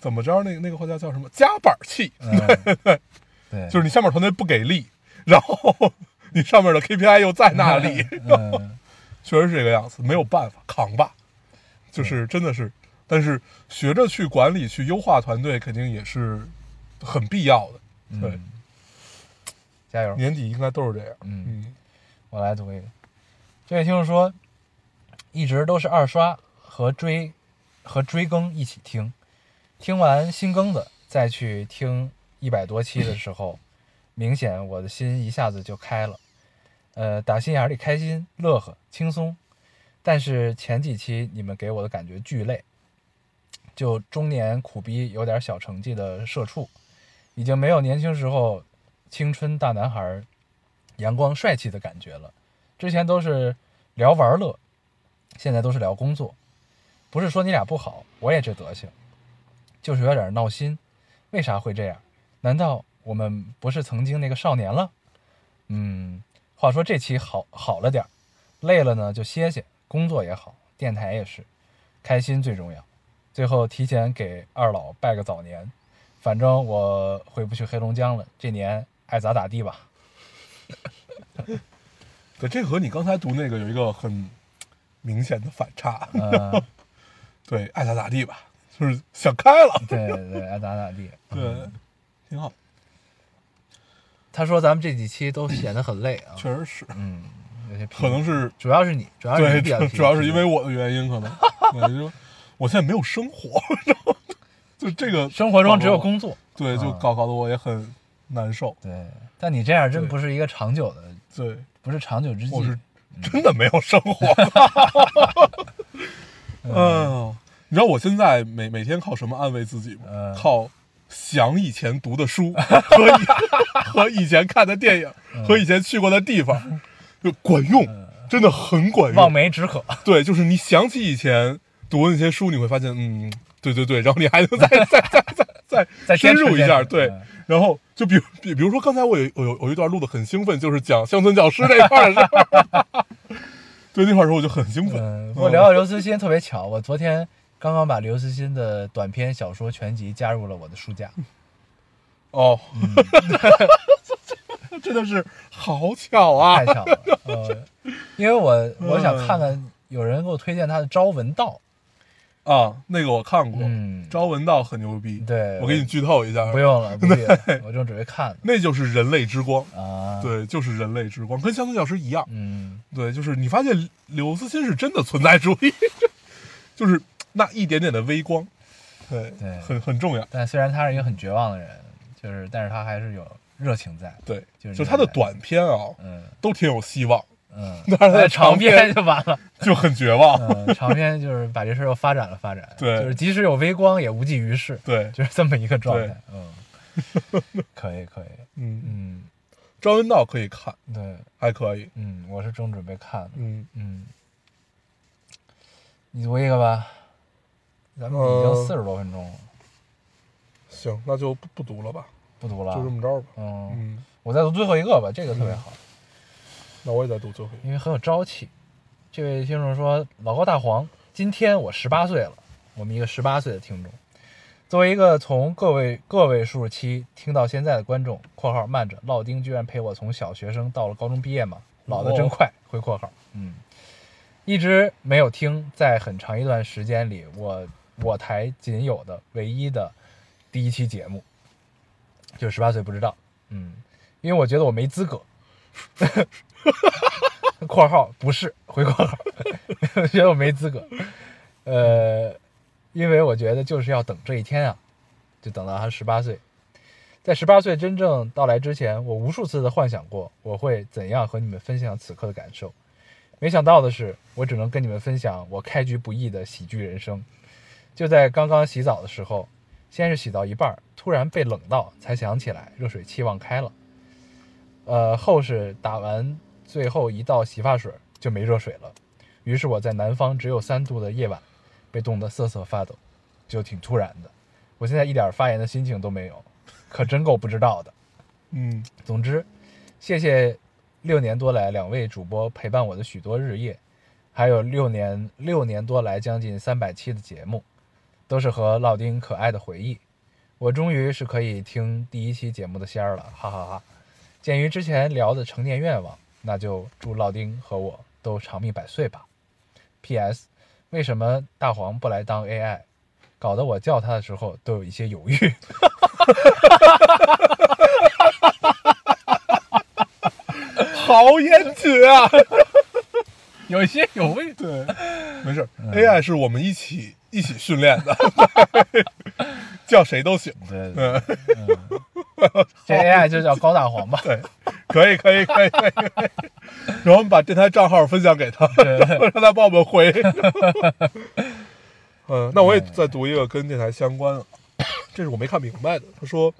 怎么着？那个那个话叫叫什么？夹板气，嗯，对，就是你下面团队不给力，然后你上面的 KPI 又在那里，嗯，确实是这个样子，没有办法，扛吧。就是真的是，但是学着去管理、去优化团队，肯定也是很必要的。对，嗯加油！年底应该都是这样。嗯，嗯我来读一个。这位听众说，一直都是二刷和追和追更一起听，听完新更的再去听一百多期的时候，明显我的心一下子就开了，呃，打心眼里开心、乐呵、轻松。但是前几期你们给我的感觉巨累，就中年苦逼、有点小成绩的社畜，已经没有年轻时候青春大男孩阳光帅气的感觉了。之前都是聊玩乐，现在都是聊工作。不是说你俩不好，我也这德行，就是有点闹心。为啥会这样？难道我们不是曾经那个少年了？嗯，话说这期好好了点儿，累了呢就歇歇，工作也好，电台也是，开心最重要。最后提前给二老拜个早年，反正我回不去黑龙江了，这年爱咋咋地吧。对，这和你刚才读那个有一个很明显的反差。嗯、对，爱咋咋地吧，就是想开了。对对，爱咋咋地。对，挺好，他说咱们这几期都显得很累啊，确实是，嗯，有些可能是主要是你，主要是对，主主要是因为我的原因，可能，对，就我现在没有生活，然后就这个生活中只有工作，对，就啊搞搞得我也很难受。对，但你这样真不是一个长久的，对，不是长久之计我。是真的没有生活。嗯，你知道我现在每每天靠什么安慰自己吗？嗯靠想以前读的书 和以和以前看的电影嗯和以前去过的地方，就管用，真的很管用望。梅止渴，对，就是你想起以前读的那些书，你会发现，嗯，对对对，然后你还能再 再再再再再深入一下，对。然后就比如比比如说刚才我有我有有一段录的很兴奋，就是讲乡村教师这块儿的事 儿。对那块儿时候我就很兴奋。嗯，不过聊到刘慈欣特别巧，我昨天刚刚把刘慈欣的短篇小说全集加入了我的书架。哦，真的是好巧啊太！巧了，呃，因为我我想看看有人给我推荐他的《朝闻道啊，那个我看过，嗯朝闻道很牛逼。对我给你剧透一下，》，不用了，不用了，我正准备看呢那就是人类之光。啊。，对，就是人类之光，跟乡村教师一样。嗯，对，就是你发现刘慈欣是真的存在主义，就是那一点点的微光，对对很很重要。但虽然他是一个很绝望的人，就是但是他还是有热情在。对，就是就他的短片啊，嗯都挺有希望，嗯，但是他的哎长长篇篇就完了。就很绝望。嗯，长篇就是把这事儿又发展了发展，对就是即使有微光也无济于事，对，就是这么一个状态。嗯，可以可以，嗯，嗯，朝闻道可以看，对，还可以。嗯，我是正准备看的。嗯，嗯，你读一个吧，咱们已经呃四十多分钟了，行，那就不不读了吧，不读了。就这么着吧。嗯，嗯，我再读最后一个吧，这个特别好，那我也再读最后一个。因为很有朝气。这位听众说，老高大黄今天我十八岁了，我们一个十八岁的听众。作为一个从个位个位数期听到现在的观众（括号慢着，老丁居然陪我从小学生到了高中毕业嘛，老的真快）回括号，嗯，一直没有听，在很长一段时间里，我我台仅有的唯一的第一期节目，就十八岁不知道，嗯，因为我觉得我没资格。括号不是回括号，我 觉得我没资格，呃，因为我觉得就是要等这一天啊，就等到他十八岁，在十八岁真正到来之前，我无数次的幻想过我会怎样和你们分享此刻的感受，没想到的是，我只能跟你们分享我开局不易的喜剧人生。就在刚刚洗澡的时候，先是洗到一半，突然被冷到，才想起来热水器忘开了。呃，后是打完最后一道洗发水就没热水了，于是我在南方只有三度的夜晚，被冻得瑟瑟发抖，就挺突然的。我现在一点发言的心情都没有，可真够不知道的。嗯总之，谢谢六年多来两位主播陪伴我的许多日夜，还有六年六年多来将近三百期的节目，都是和老丁可爱的回忆。我终于是可以听第一期节目的仙儿了，哈哈哈鉴于之前聊的成年愿望，那就祝老丁和我都长命百岁吧。P.S. 为什么大黄不来当 AI？搞得我叫他的时候都有一些犹豫。好严谨啊！有一些有味。对，没事、嗯 a i 是我们一起一起训练的，叫谁都行。对对对，嗯，这 AI 就叫高大黄吧。对，可以，可以，可以，可以。然后我们把这台账号分享给他，对然后让他帮我们回。嗯，那我也再读一个跟电台相关的，这是我没看明白的。他说，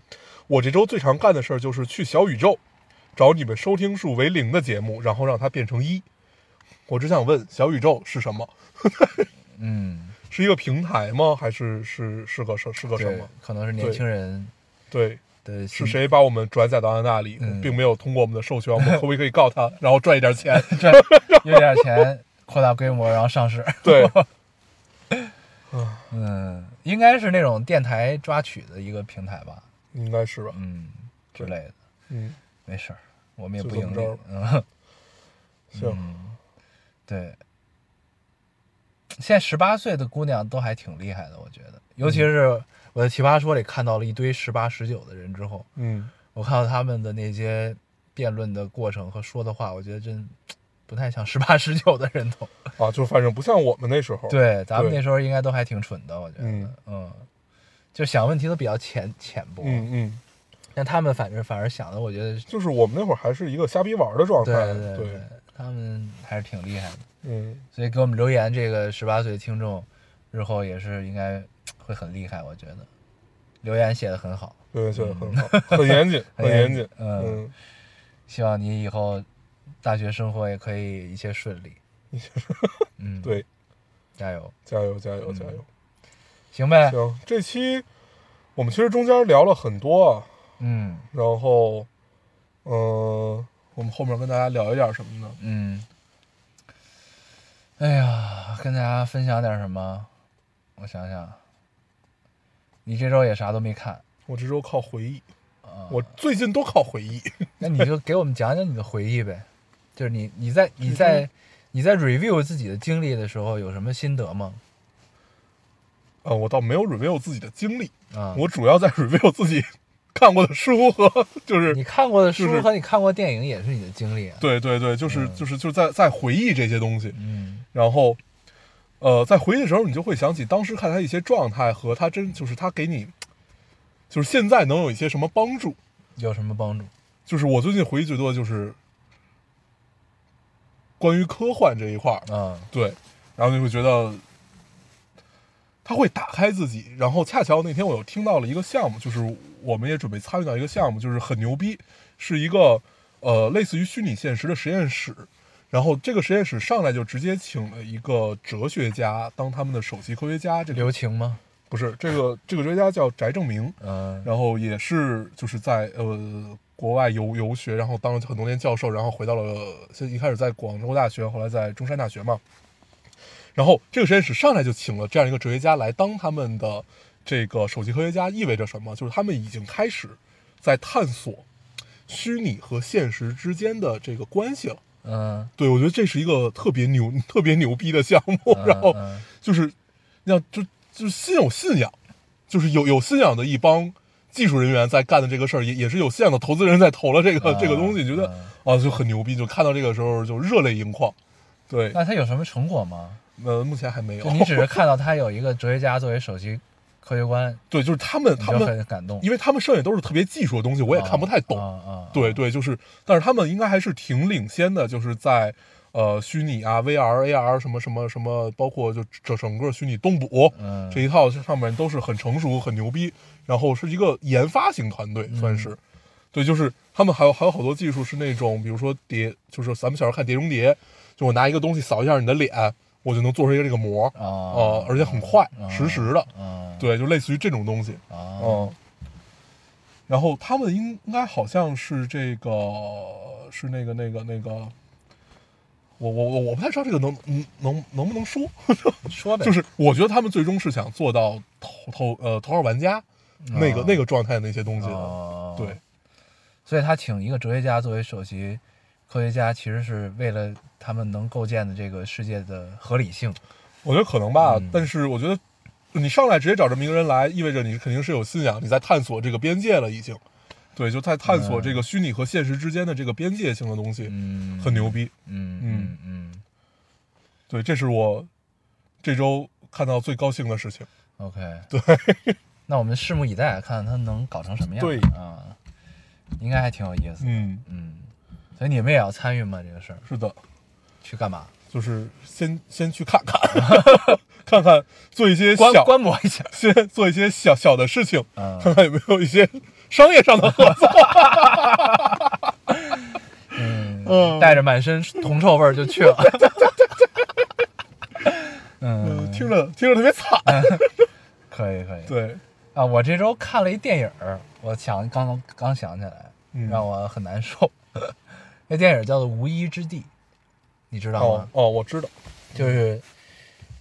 我这周最常干的事儿就是去小宇宙找你们收听数为零的节目，然后让它变成一。我只想问，小宇宙是什么？嗯，是一个平台吗？还是是是个是是个什么？，可能是年轻人对，对是谁把我们转载到那里，嗯并没有通过我们的授权，我们可不可以告他，然后赚一点钱？赚一点钱，扩大规模，然后上市。对，嗯，应该是那种电台抓取的一个平台吧，应该是吧？嗯之类的。嗯，没事儿，我们也不盈。利嗯，行，嗯对。现在十八岁的姑娘都还挺厉害的，我觉得，尤其是我在奇葩说里看到了一堆十八、十九的人之后，嗯，我看到他们的那些辩论的过程和说的话，我觉得真不太像十八、十九的人都。啊，就反正不像我们那时候。对，咱们那时候应该都还挺蠢的，我觉得，嗯嗯，就想问题都比较浅浅薄。嗯嗯，但他们反正反而想的，我觉得就是我们那会儿还是一个瞎逼玩的状态。对对对，他们还是挺厉害的。嗯，所以给我们留言这个十八岁的听众，日后也是应该会很厉害，我觉得留言写的很好，对，写的很好，很严谨，很严谨。嗯嗯，希望你以后大学生活也可以一切顺利。嗯，，对，加油，加油，加油，嗯加油！行呗。行，这期我们其实中间聊了很多啊，嗯然后，嗯、我们后面跟大家聊一点什么呢？嗯。哎呀，跟大家分享点什么？我想想，你这周也啥都没看我这周靠回忆，啊？我最近都靠回忆。那你就给我们讲讲你的回忆呗，就是你你在 你在你在 review 自己的经历的时候有什么心得吗？啊，我倒没有 review 自己的经历，啊，我主要在 review 自己看过的书和 就是你看过的就是书和你看过电影也是你的经历啊。对对对，就是嗯就是就是在在回忆这些东西，嗯然后，呃，在回忆的时候，你就会想起当时看他一些状态和他真就是他给你，就是现在能有一些什么帮助。有什么帮助？就是我最近回忆最多的就是关于科幻这一块儿，啊，对，然后就会觉得他会打开自己，然后恰巧那天我又听到了一个项目，就是我们也准备参与到一个项目，就是很牛逼，是一个呃类似于虚拟现实的实验室。然后这个实验室上来就直接请了一个哲学家当他们的首席科学家，这个留情吗？不是这个这个哲学家叫翟正明，嗯然后也是就是在呃国外游游学，然后当了很多年教授，然后回到了现一开始在广州大学，后来在中山大学嘛。然后这个实验室上来就请了这样一个哲学家来当他们的这个首席科学家，意味着什么？就是他们已经开始在探索虚拟和现实之间的这个关系了。嗯，对，我觉得这是一个特别牛、特别牛逼的项目。嗯 然后嗯就是，要就就是心有信仰，就是有有信仰的一帮技术人员在干的这个事儿，也也是有信仰的投资人在投了这个、这个东西，觉得啊就很牛逼，就看到这个时候就热泪盈眶。对，那他有什么成果吗？呃，目前还没有。你只是看到他有一个哲学家作为首席科学观，对，就是他们，他们很感动。因为他们剩下都是特别技术的东西，我也看不太懂。啊啊，对对，就是，但是他们应该还是挺领先的，就是在呃虚拟啊、VR、AR 什么什么什么，包括就整整个虚拟动捕、嗯这一套上面都是很成熟、很牛逼，然后是一个研发型团队，算是。对，就是他们还有还有好多技术是那种，比如说碟，就是咱们小时候看《碟中谍》，就我拿一个东西扫一下你的脸，我就能做出一个这个膜，啊呃，而且很快，实时的，啊，对，就类似于这种东西。啊，嗯，然后他们应应该好像是这个是那个那个那个，我我我我不太知道这个能能能能不能说，说呗，就是我觉得他们最终是想做到头头呃头号玩家那个、哦那个状态那些东西的，哦对，所以他请一个哲学家作为首席科学家，其实是为了他们能构建的这个世界的合理性。我觉得可能吧，嗯但是我觉得你上来直接找这么一个人来，意味着你肯定是有信仰，你在探索这个边界了已经，对，就在探索这个虚拟和现实之间的这个边界性的东西，嗯，很牛逼。嗯嗯对，这是我这周看到最高兴的事情。，OK，对，那我们拭目以待，看看他能搞成什么样。对啊，应该还挺有意思的。嗯，嗯，所以你们也要参与吗？这个事儿是的，去干嘛？就是先先去看看，看看做一些观小，观摩一下。先做一些小小的事情，嗯看看有没有一些商业上的合作。嗯嗯带着满身铜臭味儿就去了。嗯嗯，，听着听着特别惨。可以可以。对，啊，我这周看了一电影儿，我想刚刚刚想起来，嗯让我很难受。那电影叫做《无依之地》，你知道吗？哦哦，我知道，就是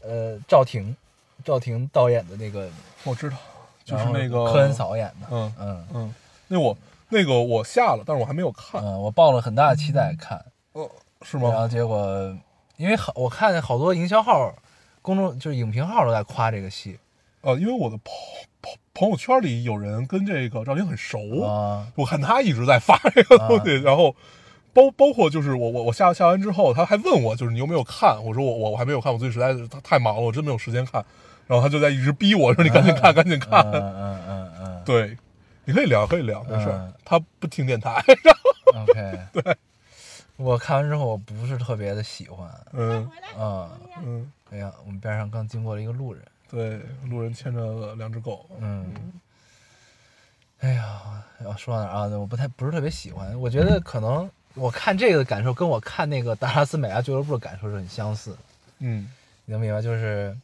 呃赵婷，赵婷导演的那个，我知道，就是那个科恩。嫂演的。嗯嗯嗯，那我那个我下了，但是我还没有看。嗯，我抱了很大的期待看，哦，是吗然后？结果因为好，我看好多营销号、公众就是影评号都在夸这个戏呃，因为我的朋朋朋友圈里有人跟这个赵婷很熟，啊，我看他一直在发这个东西，然后包包括就是我我我下下完之后，他还问我就是你有没有看，我说我我我还没有看，我最近实在是太太忙了，我真没有时间看，然后他就在一直逼我说你赶紧看，赶紧看，嗯嗯嗯嗯。对，你可以聊可以聊，没事嗯，他不听电台，，OK，对，我看完之后我不是特别的喜欢，嗯。嗯，嗯，哎呀，我们边上刚经过了一个路人，对，路人牵着两只狗，嗯，哎呀，要说到哪儿啊？我不太不是特别喜欢，我觉得可能我看这个的感受跟我看那个达拉斯美拉俱乐部的感受是很相似的，嗯你能明白？就是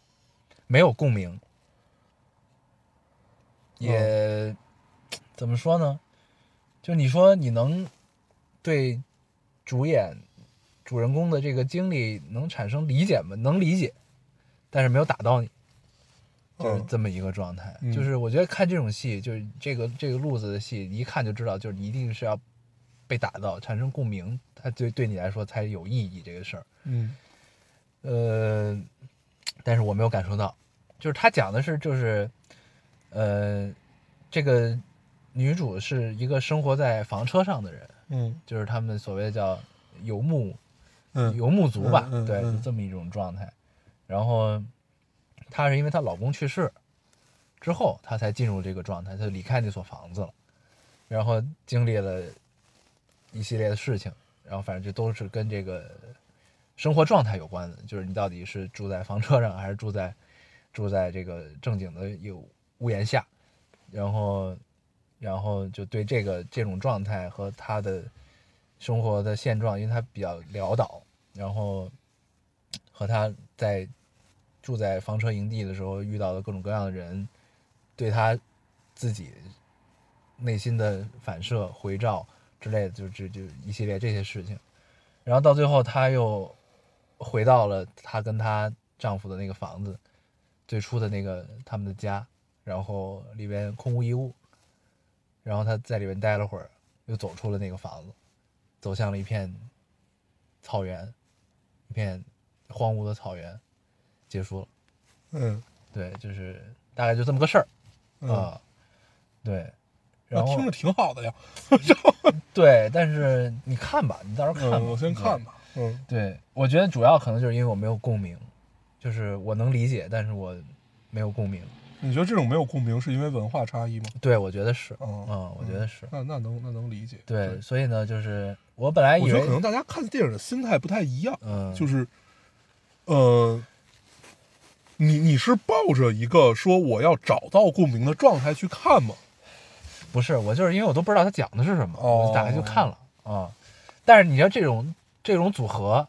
没有共鸣，也、怎么说呢？就你说你能对主演主人公的这个经历能产生理解吗？能理解，但是没有打到你，就是嗯这么一个状态。嗯就是我觉得看这种戏，就是这个这个路子的戏，一看就知道，就是一定是要被打到，产生共鸣，它对对你来说才有意义。这个事儿，嗯。呃，但是我没有感受到，就是他讲的是就是，呃，这个女主是一个生活在房车上的人，嗯。就是他们所谓的叫游牧嗯。游牧族吧，对，嗯嗯嗯。就这么一种状态。然后她是因为她老公去世之后，她才进入这个状态，她就离开那所房子了，然后经历了一系列的事情，然后反正就都是跟这个生活状态有关的，就是你到底是住在房车上，还是住在 住在这个正经的有屋檐下，然后然后就对这个这种状态和他的生活的现状，因为他比较潦倒，然后和他在住在房车营地的时候遇到的各种各样的人，对他自己内心的反射、回照之类的，就就就一系列这些事情，然后到最后她又回到了她跟她丈夫的那个房子，最初的那个他们的家，然后里边空无一物，然后她在里面待了会儿，又走出了那个房子，走向了一片草原，一片荒芜的草原，结束了。嗯对，就是大概就这么个事儿嗯，啊。对，然后听着挺好的呀。对，但是你看吧，你到时候看吧。嗯，我先看吧。嗯对，我觉得主要可能就是因为我没有共鸣，就是我能理解，但是我没有共鸣。你觉得这种没有共鸣是因为文化差异吗？对，我觉得是，嗯嗯，我觉得是。那那能那能理解。对，所以呢，就是我本来以为我觉得可，能大家看电影的心态不太一样，嗯，就是，呃，你你是抱着一个说我要找到共鸣的状态去看吗？不是我就是因为我都不知道他讲的是什么，哦我就打开就看了啊。但是你知道这种这种组合，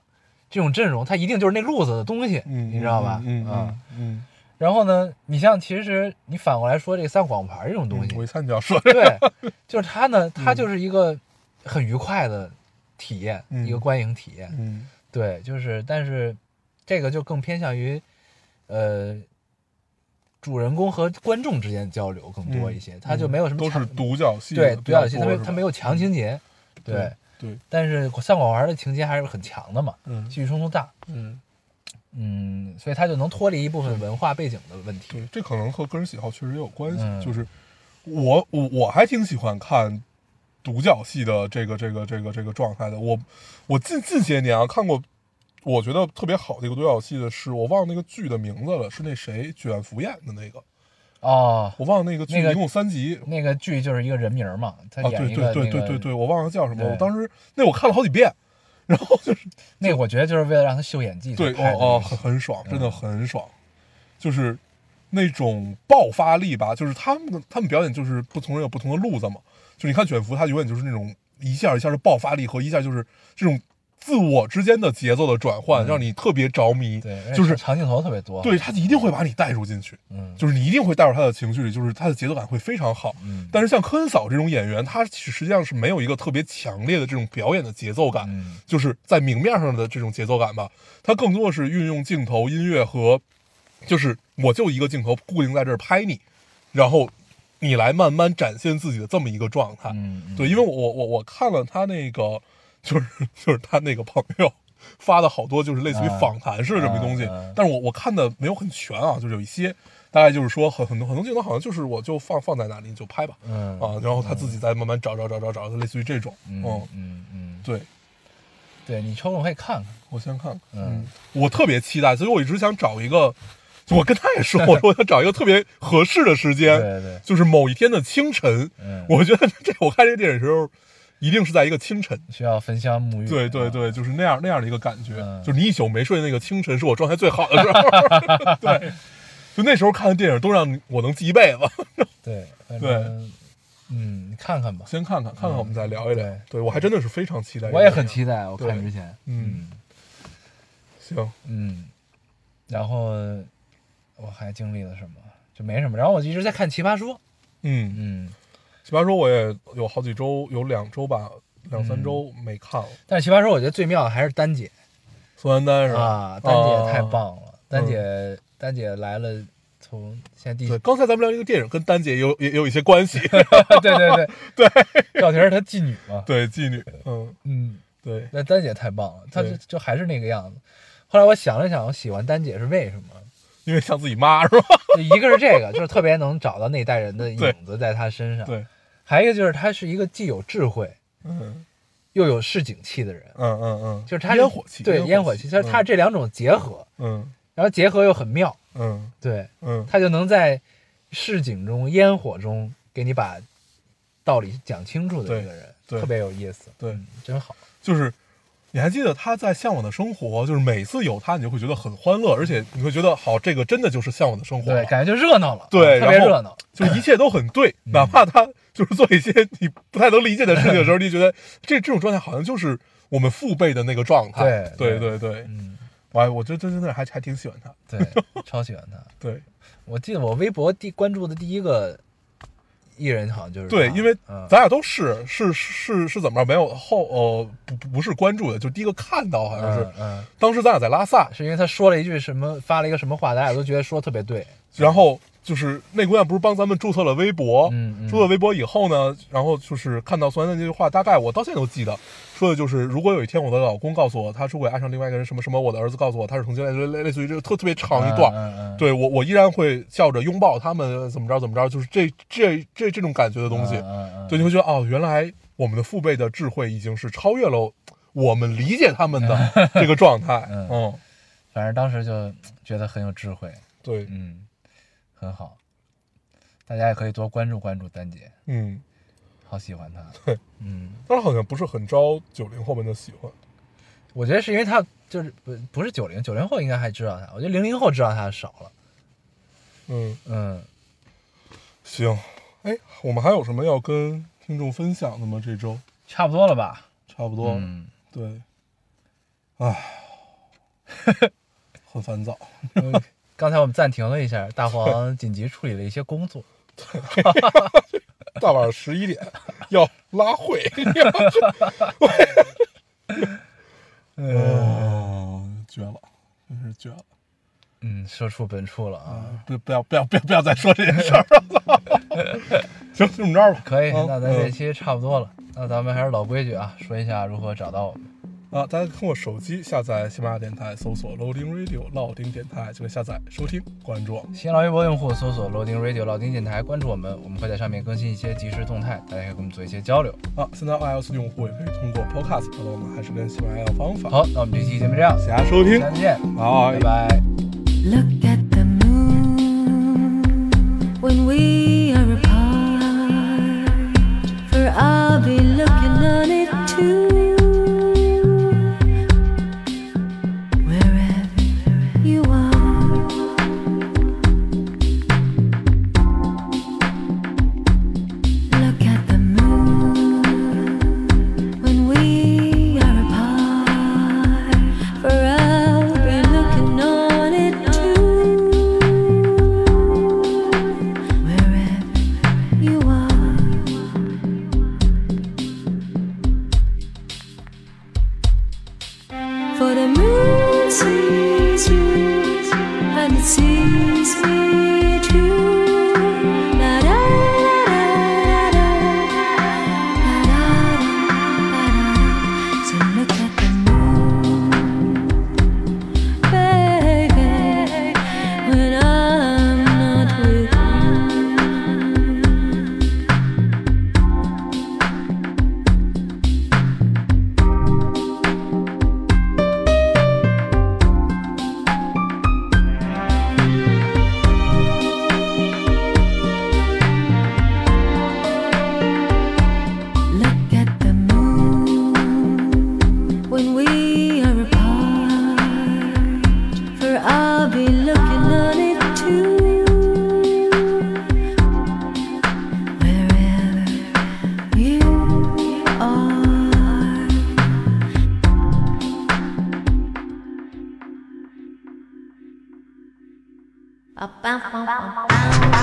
这种阵容，它一定就是那路子的东西，嗯，你知道吧？嗯啊嗯嗯然后呢，你像其实你反过来说这个三广牌这种嗯，东西，我一看你要说这个，对，就是它呢，它就是一个很愉快的体验，嗯一个观影体验。嗯对，就是，但是这个就更偏向于，呃，主人公和观众之间交流更多一些，他就没有什么嗯都是独角戏对独角戏，他没是吧它没有强情节，对，对，但是像广玩的情节还是很强的嘛，嗯戏剧冲突大，嗯，嗯，所以他就能脱离一部分文化背景的问题。对，这可能和个人喜好确实也有关系。嗯就是我我我还挺喜欢看独角戏的这个这个这个这个状态的。我我近近些年啊看过，我觉得特别好的一个独角戏的是，我忘了那个剧的名字了，是那谁卷福演的那个，哦，我忘了那个剧那个一共三集。那个剧就是一个人名嘛，他啊，演对对对一个那个对对对，我忘了叫什么。我当时那我看了好几遍，然后就是那个我觉得就是为了让他秀演技对，哦哦，很很爽，真的嗯。很爽，就是那种爆发力吧，就是他们的他们表演就是不同人有不同的路子嘛，就你看卷福，他永远就是那种一下一下的爆发力和一下就是这种自我之间的节奏的转换，嗯。让你特别着迷，对，就是长镜头特别多，对他一定会把你带入进去，嗯，就是你一定会带入他的情绪里，就是他的节奏感会非常好。嗯，但是像科恩嫂这种演员，他实际上是没有一个特别强烈的这种表演的节奏感，嗯。就是在明面上的这种节奏感吧，他更多的是运用镜头、音乐和，就是我就一个镜头固定在这儿拍你，然后你来慢慢展现自己的这么一个状态。嗯，嗯。对，因为我我我看了他那个，就是 就是他那个朋友发的好多就是类似于啊访谈式的这么一东西，但是我我看的没有很全啊，就是有一些大概就是说很很多很多镜头好像就是我就放放在那里你就拍吧，嗯啊，然后他自己再慢慢找找找找找，类似于这种，嗯嗯，嗯嗯，对。对你抽空可以看看，我先看看，嗯，我特别期待，所以我一直想找一个，就我跟他也说，我 说我想找一个特别合适的时间，对对，就是某一天的清晨，嗯，我觉得这我看这个电影的时候，一定是在一个清晨，需要焚香沐浴，对对对，就是那样那样的一个感觉，嗯。就是你一宿没睡的那个清晨，是我状态最好的时候，对，就那时候看的电影都让我能记一辈子，对，对，嗯，你看看吧，先看看看看，我们再聊一聊，对。对我还真的是非常期待，我也很期待，我看之前，嗯。行，嗯，然后我还经历了什么？就没什么，然后我就一直在看《奇葩说》，嗯，嗯，奇葩说我也有好几周，有两周吧，两三周没看了。但是《奇葩说》我觉得最妙的还是丹姐宋丹丹是吧？啊，丹姐太啊棒了，丹姐丹姐来了，从现在第对，刚才咱们聊这个电影跟丹姐有也也有一些关系。对对对 对，赵婷儿她妓女嘛，对，妓女，嗯，嗯，对，那丹姐太棒了，她就对就还是那个样子。后来我想了想，我喜欢丹姐是为什么？因为像自己妈是吧？就一个是这个，就是特别能找到那代人的影子在她身上；对，还有一个就是他是一个既有智慧嗯。又有市井气的人，嗯嗯嗯，就是他烟火气，对烟火气，就是他这两种结合，嗯。然后结合又很妙，嗯。对，嗯。他就能在市井中、烟火中给你把道理讲清楚的一个人，特别有意思，对。嗯真好。就是。你还记得他在《向往的生活》，就是每次有他，你就会觉得很欢乐，而且你会觉得好，这个真的就是向往的生活。对，感觉就热闹了，对啊特别热闹。就是一切都很对，嗯。哪怕他就是做一些你不太能理解的事情的时候，你觉得这这种状态好像就是我们父辈的那个状态。对对对嗯，我还我真真真的还还挺喜欢他。对，超喜欢他。对，我记得我微博第关注的第一个艺人好像就是对，因为嗯咱俩都是是是是怎么着？没有后呃不不不是关注的，就第一个看到好像是，嗯嗯，当时咱俩在拉萨，是因为他说了一句什么，发了一个什么话，咱俩都觉得说得特别对。然后就是那姑娘不是帮咱们注册了微博，嗯嗯。注册微博以后呢，然后就是看到孙安的那句话，大概我到现在都记得，说的就是如果有一天我的老公告诉我他出轨爱上另外一个人什么什么，我的儿子告诉我他是同性恋，类 类似于这个特特别长一段，对我我依然会笑着拥抱他们，怎么着怎么着，就是这这这这种感觉的东西，对，你会觉得哦，原来我们的父辈的智慧已经是超越了我们理解他们的 这个状态，嗯。嗯，反正当时就觉得很有智慧，对，嗯，很好。大家也可以多关注关注丹姐，嗯，好喜欢她。对，嗯，但是好像不是很招九零后们的喜欢。我觉得是因为她就是不不是九零，九零后应该还知道她，我觉得零零后知道她的少了。嗯，嗯，行，哎，我们还有什么要跟听众分享的吗？这周差不多了吧？差不多，嗯，对，唉，很烦躁。嗯 刚才我们暂停了一下，大黄紧急处理了一些工作。大晚上十一点要拉会，哦，绝了，真是绝了！嗯，社畜本处了啊。不不要不要不要不要再说这件事儿了。行，就这么着吧。可以，嗯那咱这期差不多了。那咱们还是老规矩啊，说一下如何找到我们。啊，大家通过手机下载喜马拉雅电台，搜索 Loading Radio 老丁电台就可以下载收听，关注我。新浪微博用户搜索 Loading Radio 老丁电台，关注我们，我们会在上面更新一些即时动态，大家可以跟我们做一些交流。啊，现在 iOS 用户也可以通过 Podcast 找到我们，还是跟喜马拉雅的方法。，好，那我们这期节目这样，谢谢大家收听，下次见，好，拜拜。Look at the moon when we are apart. bum, bum, bum, bum.